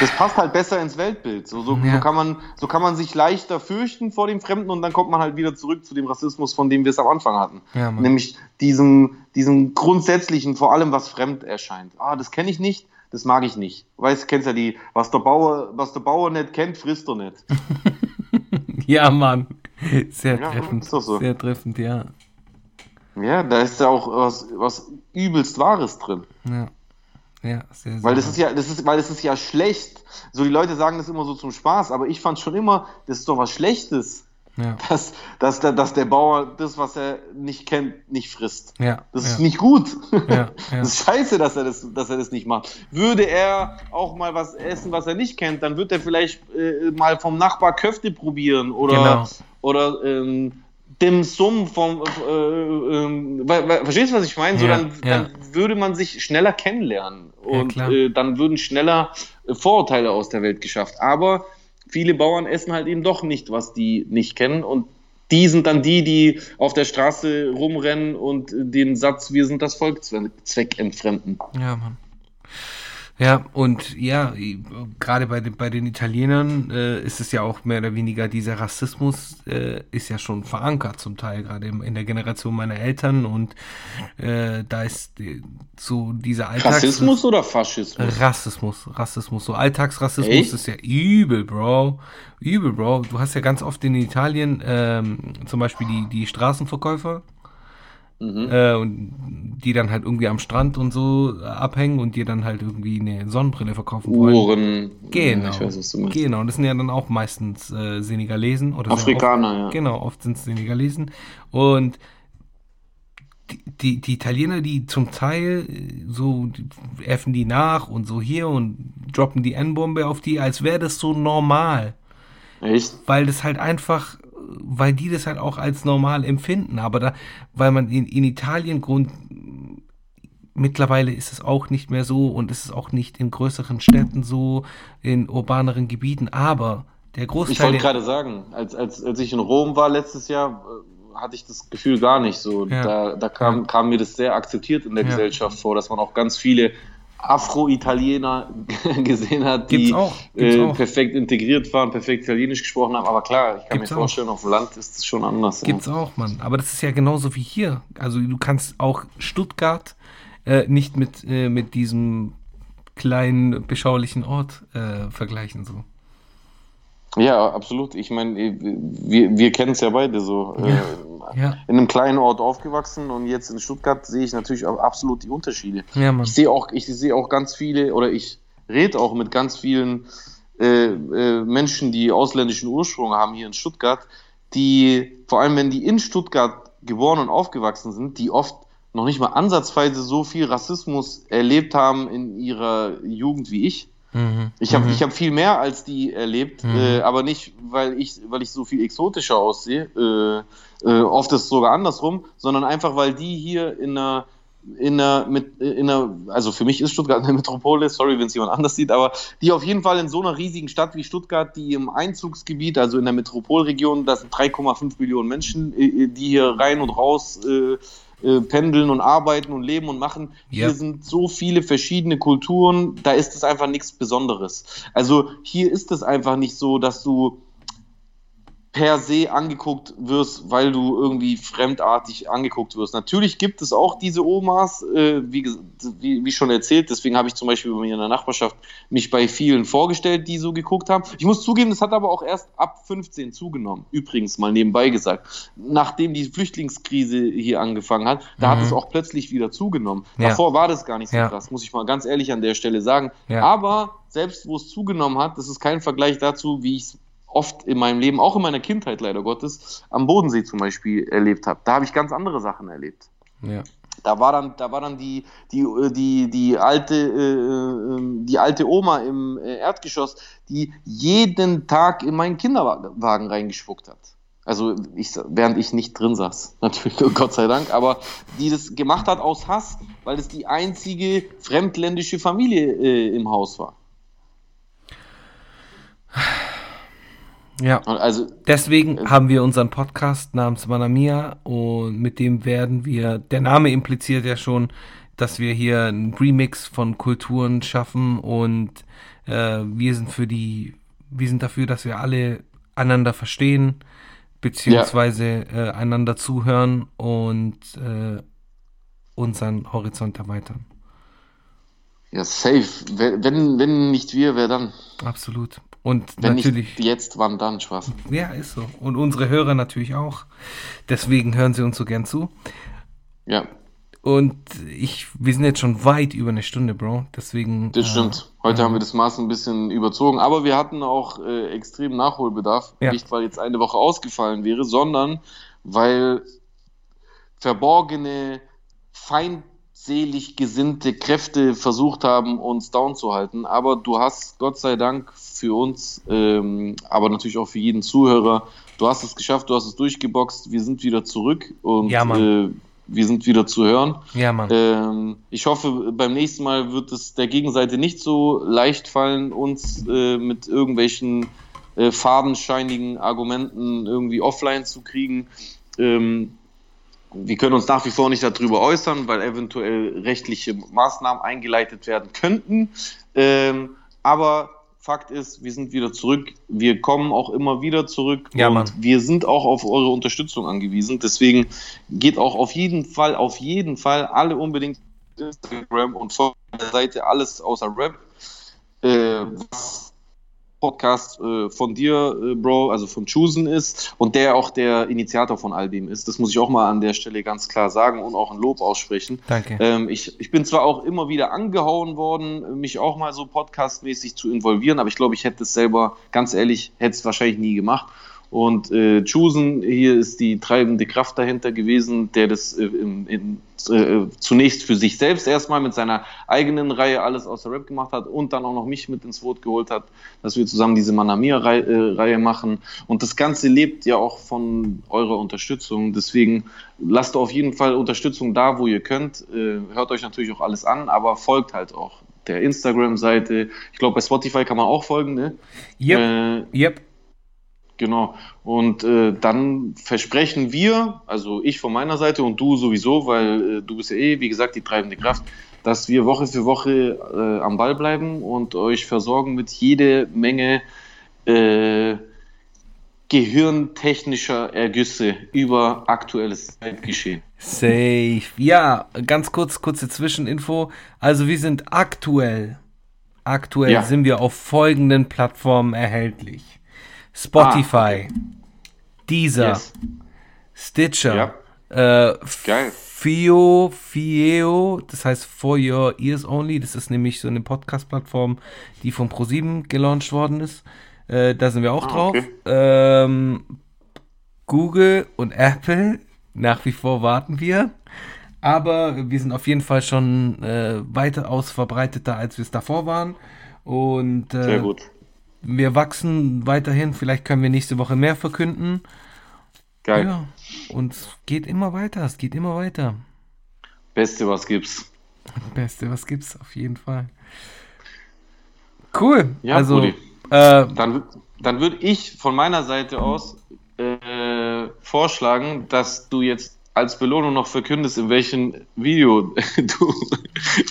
Das passt halt besser ins Weltbild. So, so, Ja. so, kann man, so kann man sich leichter fürchten vor dem Fremden und dann kommt man halt wieder zurück zu dem Rassismus, von dem wir es am Anfang hatten. Ja. Nämlich diesem, diesem grundsätzlichen, vor allem was fremd erscheint. Ah, das kenne ich nicht, das mag ich nicht. Weißt, kennst ja die, was der Bauer, was der Bauer nicht kennt, frisst er nicht. Ja, Mann. Sehr Ja, treffend. so. Sehr treffend, ja. Ja, da ist ja auch was, was übelst Wahres drin. Ja. Ja, sehr, sehr. Weil das ist ja, das ist, weil das ist ja schlecht. So die Leute sagen das immer so zum Spaß, aber ich fand schon immer, das ist doch was Schlechtes, ja. dass, dass, der, dass der Bauer das, was er nicht kennt, nicht frisst. Ja. Das ja. ist nicht gut. Ja. Das ist scheiße, dass er das, dass er das nicht macht. Würde er auch mal was essen, was er nicht kennt, dann wird er vielleicht äh, mal vom Nachbar Köfte probieren oder, Genau. oder ähm, Dim Sum vom. Äh, weil- verstehst du, was ich meine? So, Ja, dann, ja. dann würde man sich schneller kennenlernen und klar. äh, dann würden schneller äh, Vorurteile aus der Welt geschafft. Aber viele Bauern essen halt eben doch nicht, was die nicht kennen und die sind dann die, die auf der Straße rumrennen und äh, den Satz, wir sind das Volk zwe- zweckentfremden. Ja, Mann. Ja, und ja, gerade bei den, bei den Italienern äh, ist es ja auch mehr oder weniger, dieser Rassismus äh, ist ja schon verankert zum Teil, gerade im- in der Generation meiner Eltern und äh, da ist äh, so dieser Alltags... Rassismus oder Faschismus? Rassismus, Rassismus, so Alltagsrassismus Echt? ist ja übel, Bro. Übel, Bro. Du hast ja ganz oft in Italien ähm, zum Beispiel die, die Straßenverkäufer, Mhm. äh, und die dann halt irgendwie am Strand und so abhängen und dir dann halt irgendwie eine Sonnenbrille verkaufen wollen. Uhren. Genau. Ich weiß, was du meinst. Genau, das sind ja dann auch meistens äh, Senegalesen oder Afrikaner, oft, ja. Genau, oft sind es Senegalesen. Und die, die, Italiener, die zum Teil äh, so die äffen die nach und so hier und droppen die N-Bombe auf die, als wäre das so normal. Echt? Weil das halt einfach, weil die das halt auch als normal empfinden. Aber da, weil man in, in Italien Grund, mittlerweile ist es auch nicht mehr so und es ist auch nicht in größeren Städten so, in urbaneren Gebieten. Aber der Ich Großteil wollte der, gerade sagen, als, als, als ich in Rom war letztes Jahr, äh, hatte ich das Gefühl gar nicht so. Ja. Da, da kam, kam mir das sehr akzeptiert in der Ja. Gesellschaft vor, dass man auch ganz viele Afro-Italiener gesehen hat, die äh, perfekt integriert waren, perfekt Italienisch gesprochen haben. Aber klar, ich kann Gibt's mir auch. vorstellen, auf dem Land ist es schon anders. Gibt's auch, Mann. Aber das ist ja genauso wie hier. Also du kannst auch Stuttgart äh, nicht mit, äh, mit diesem kleinen, beschaulichen Ort äh, vergleichen. So. Ja, absolut. Ich meine, wir, wir kennen es ja beide so. Ja. Äh, Ja. In einem kleinen Ort aufgewachsen und jetzt in Stuttgart sehe ich natürlich auch absolut die Unterschiede. Ja. Ich sehe auch, ich sehe auch ganz viele oder ich rede auch mit ganz vielen äh, äh, Menschen, die ausländischen Ursprung haben hier in Stuttgart, die vor allem, wenn die in Stuttgart geboren und aufgewachsen sind, die oft noch nicht mal ansatzweise so viel Rassismus erlebt haben in ihrer Jugend wie ich. Mhm. Ich habe Mhm. ich hab viel mehr als die erlebt, Mhm. äh, aber nicht, weil ich, weil ich so viel exotischer aussehe. Äh, äh, oft ist es sogar andersrum, sondern einfach, weil die hier in einer, in einer, mit, in einer, also für mich ist Stuttgart eine Metropole, sorry, wenn es jemand anders sieht, aber die auf jeden Fall in so einer riesigen Stadt wie Stuttgart, die im Einzugsgebiet, also in der Metropolregion, das sind 3,5 Millionen Menschen, äh, die hier rein und raus äh, äh, pendeln und arbeiten und leben und machen. Ja. Hier sind so viele verschiedene Kulturen, da ist es einfach nichts Besonderes. Also hier ist es einfach nicht so, dass du per se angeguckt wirst, weil du irgendwie fremdartig angeguckt wirst. Natürlich gibt es auch diese Omas, äh, wie, wie, wie schon erzählt, deswegen habe ich zum Beispiel bei mir in der Nachbarschaft mich bei vielen vorgestellt, die so geguckt haben. Ich muss zugeben, das hat aber auch erst ab 15 zugenommen. Übrigens mal nebenbei gesagt. Nachdem die Flüchtlingskrise hier angefangen hat, da hat Mhm. es auch plötzlich wieder zugenommen. Ja. Davor war das gar nicht so Ja. krass, muss ich mal ganz ehrlich an der Stelle sagen. Ja. Aber selbst wo es zugenommen hat, das ist kein Vergleich dazu, wie ich es oft in meinem Leben, auch in meiner Kindheit leider Gottes, am Bodensee zum Beispiel erlebt habe. Da habe ich ganz andere Sachen erlebt. Ja. Da war dann, da war dann die, die, die, die, alte, äh, ähm, die alte Oma im äh, Erdgeschoss, die jeden Tag in meinen Kinderwagen reingespuckt hat. Also ich, während ich nicht drin saß, natürlich, Gott sei Dank, aber die das gemacht hat aus Hass, weil es die einzige fremdländische Familie äh, im Haus war. Ja. Und Also Deswegen haben wir unseren Podcast namens Manamia und mit dem werden wir, der Name impliziert ja schon, dass wir hier einen Remix von Kulturen schaffen und äh, wir sind für die, wir sind dafür, dass wir alle einander verstehen, beziehungsweise äh, einander zuhören und äh, unseren Horizont erweitern. Ja, safe. Wenn- wenn nicht wir, wer dann? Absolut. Und Wenn natürlich. jetzt, wann dann? Spaß. Ja, ist so. Und unsere Hörer natürlich auch. Deswegen hören sie uns so gern zu. Ja, Und ich, wir sind jetzt schon weit über eine Stunde, Bro. Deswegen. das äh, stimmt. Heute haben wir das Maß ein bisschen überzogen, aber wir hatten auch äh, extrem Nachholbedarf. Ja. Nicht, weil jetzt eine Woche ausgefallen wäre, sondern weil verborgene, feindselig gesinnte Kräfte versucht haben, uns down zu halten. Aber du hast, Gott sei Dank, für uns, ähm, aber natürlich auch für jeden Zuhörer, du hast es geschafft, du hast es durchgeboxt, wir sind wieder zurück und Ja, äh, wir sind wieder zu hören. Ja, Mann. Ähm, ich hoffe, beim nächsten Mal wird es der Gegenseite nicht so leicht fallen, uns äh, mit irgendwelchen äh, fadenscheinigen Argumenten irgendwie offline zu kriegen. Ähm, wir können uns nach wie vor nicht darüber äußern, weil eventuell rechtliche Maßnahmen eingeleitet werden könnten. Ähm, aber Fakt ist, wir sind wieder zurück. Wir kommen auch immer wieder zurück. Ja, und Mann. wir sind auch auf eure Unterstützung angewiesen. Deswegen geht auch auf jeden Fall, auf jeden Fall alle unbedingt Instagram und folgt der Seite alles außer Rap. Äh, was Podcast äh, von dir, äh, Bro, also von Choosen ist und der auch der Initiator von all dem ist. Das muss ich auch mal an der Stelle ganz klar sagen und auch ein Lob aussprechen. Danke. Ähm, ich, ich bin zwar auch immer wieder angehauen worden, mich auch mal so podcastmäßig zu involvieren, aber ich glaube, ich hätte es selber, ganz ehrlich, hätte es wahrscheinlich nie gemacht. Und äh, Choosen, hier ist die treibende Kraft dahinter gewesen, der das äh, in, äh, zunächst für sich selbst erstmal mit seiner eigenen Reihe alles aus der Rap gemacht hat und dann auch noch mich mit ins Boot geholt hat, dass wir zusammen diese Manamia-Reihe äh, Reihe machen. Und das Ganze lebt ja auch von eurer Unterstützung. Deswegen lasst auf jeden Fall Unterstützung da, wo ihr könnt. Äh, hört euch natürlich auch alles an, aber folgt halt auch der Instagram-Seite. Ich glaube, bei Spotify kann man auch folgen, ne? Yep. Äh, yep. Genau. Und äh, dann versprechen wir, also ich von meiner Seite und du sowieso, weil äh, du bist ja eh, wie gesagt, die treibende Kraft, dass wir Woche für Woche äh, am Ball bleiben und euch versorgen mit jede Menge äh, gehirntechnischer Ergüsse über aktuelles Zeitgeschehen. Safe. Ja, ganz kurz, kurze Zwischeninfo. Also wir sind aktuell, aktuell Ja. sind wir auf folgenden Plattformen erhältlich. Spotify, Deezer, Yes. Stitcher, Ja. äh, Geil. Fio, Fieo, das heißt For Your Ears Only, das ist nämlich so eine Podcast-Plattform, die von ProSieben gelauncht worden ist. Äh, da sind wir auch Ah, drauf. okay. Ähm, Google und Apple, nach wie vor warten wir. Aber wir sind auf jeden Fall schon äh, weitaus verbreiteter, als wir es davor waren. Und äh, Sehr gut. Wir wachsen weiterhin. Vielleicht können wir nächste Woche mehr verkünden. Geil. Ja, und es geht immer weiter. Es geht immer weiter. Beste, was gibt's. Beste, was gibt's auf jeden Fall. Cool. Ja, also, äh, Dann, dann würde ich von meiner Seite aus äh, vorschlagen, dass du jetzt als Belohnung noch verkündest, in welchem Video du,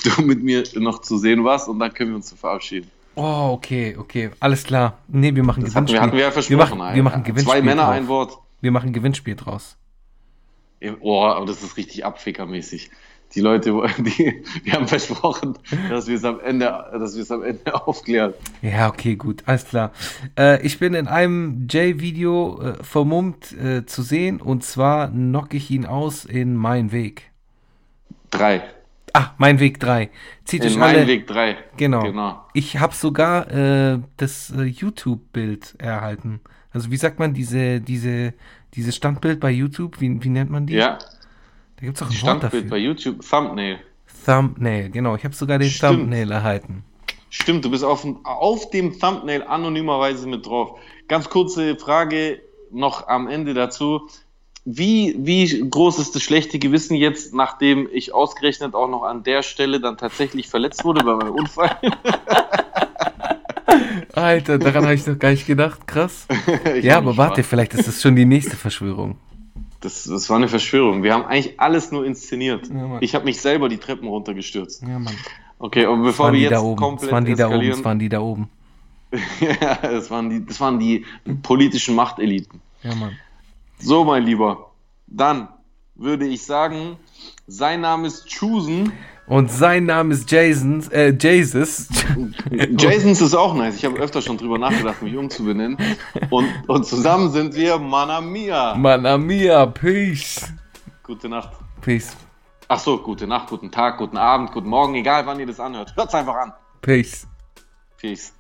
du mit mir noch zu sehen warst und dann können wir uns verabschieden. Oh, okay, okay, alles klar. Nee, wir machen Das hatten Gewinnspiel. wir, hatten wir ja wir machen, wir machen. Gewinnspiel Zwei Männer, drauf. ein Wort. Wir machen Gewinnspiel draus. Oh, aber das ist richtig abfickermäßig. Die Leute, die, wir haben versprochen, dass wir es am Ende, dass wir es am Ende aufklären. Ja, okay, gut, alles klar. Äh, ich bin in einem Jay-Video äh, vermummt äh, zu sehen und zwar knocke ich ihn aus in Mein Weg. Drei. Ah, Mein Weg 3. Zieht euch In alle. meinem Weg drei. Genau. Genau. Ich habe sogar äh, das äh, YouTube-Bild erhalten. Also wie sagt man diese, diese, dieses Standbild bei YouTube? Wie, wie nennt man die? Ja, Da gibt es auch ein Wort Standbild bei dafür. YouTube, Thumbnail. Thumbnail, genau. Ich habe sogar den Stimmt. Thumbnail erhalten. Stimmt, du bist auf, auf dem Thumbnail anonymerweise mit drauf. Ganz kurze Frage noch am Ende dazu. Wie, wie groß ist das schlechte Gewissen jetzt, nachdem ich ausgerechnet auch noch an der Stelle dann tatsächlich verletzt wurde bei meinem Unfall? Alter, daran habe ich noch gar nicht gedacht. Krass. Ja, aber warte, vielleicht ist das schon die nächste Verschwörung. Das, das war eine Verschwörung. Wir haben eigentlich alles nur inszeniert. Ja, ich habe mich selber die Treppen runtergestürzt. Ja, Mann. Okay, und bevor wir jetzt da oben. Komplett waren die da oben. Das waren die da oben. ja, das waren die, das waren die politischen Machteliten. Ja, Mann. So, mein Lieber, dann würde ich sagen, sein Name ist Chusen. Und sein Name ist Jason, äh, Jesus. Jasons ist auch nice. Ich habe öfter schon drüber nachgedacht, mich umzubenennen. Und, und zusammen sind wir Manamia. Mamma mia, peace. Gute Nacht. Peace. Ach so, gute Nacht, guten Tag, guten Abend, guten Morgen, egal wann ihr das anhört. Hört's einfach an. Peace. Peace.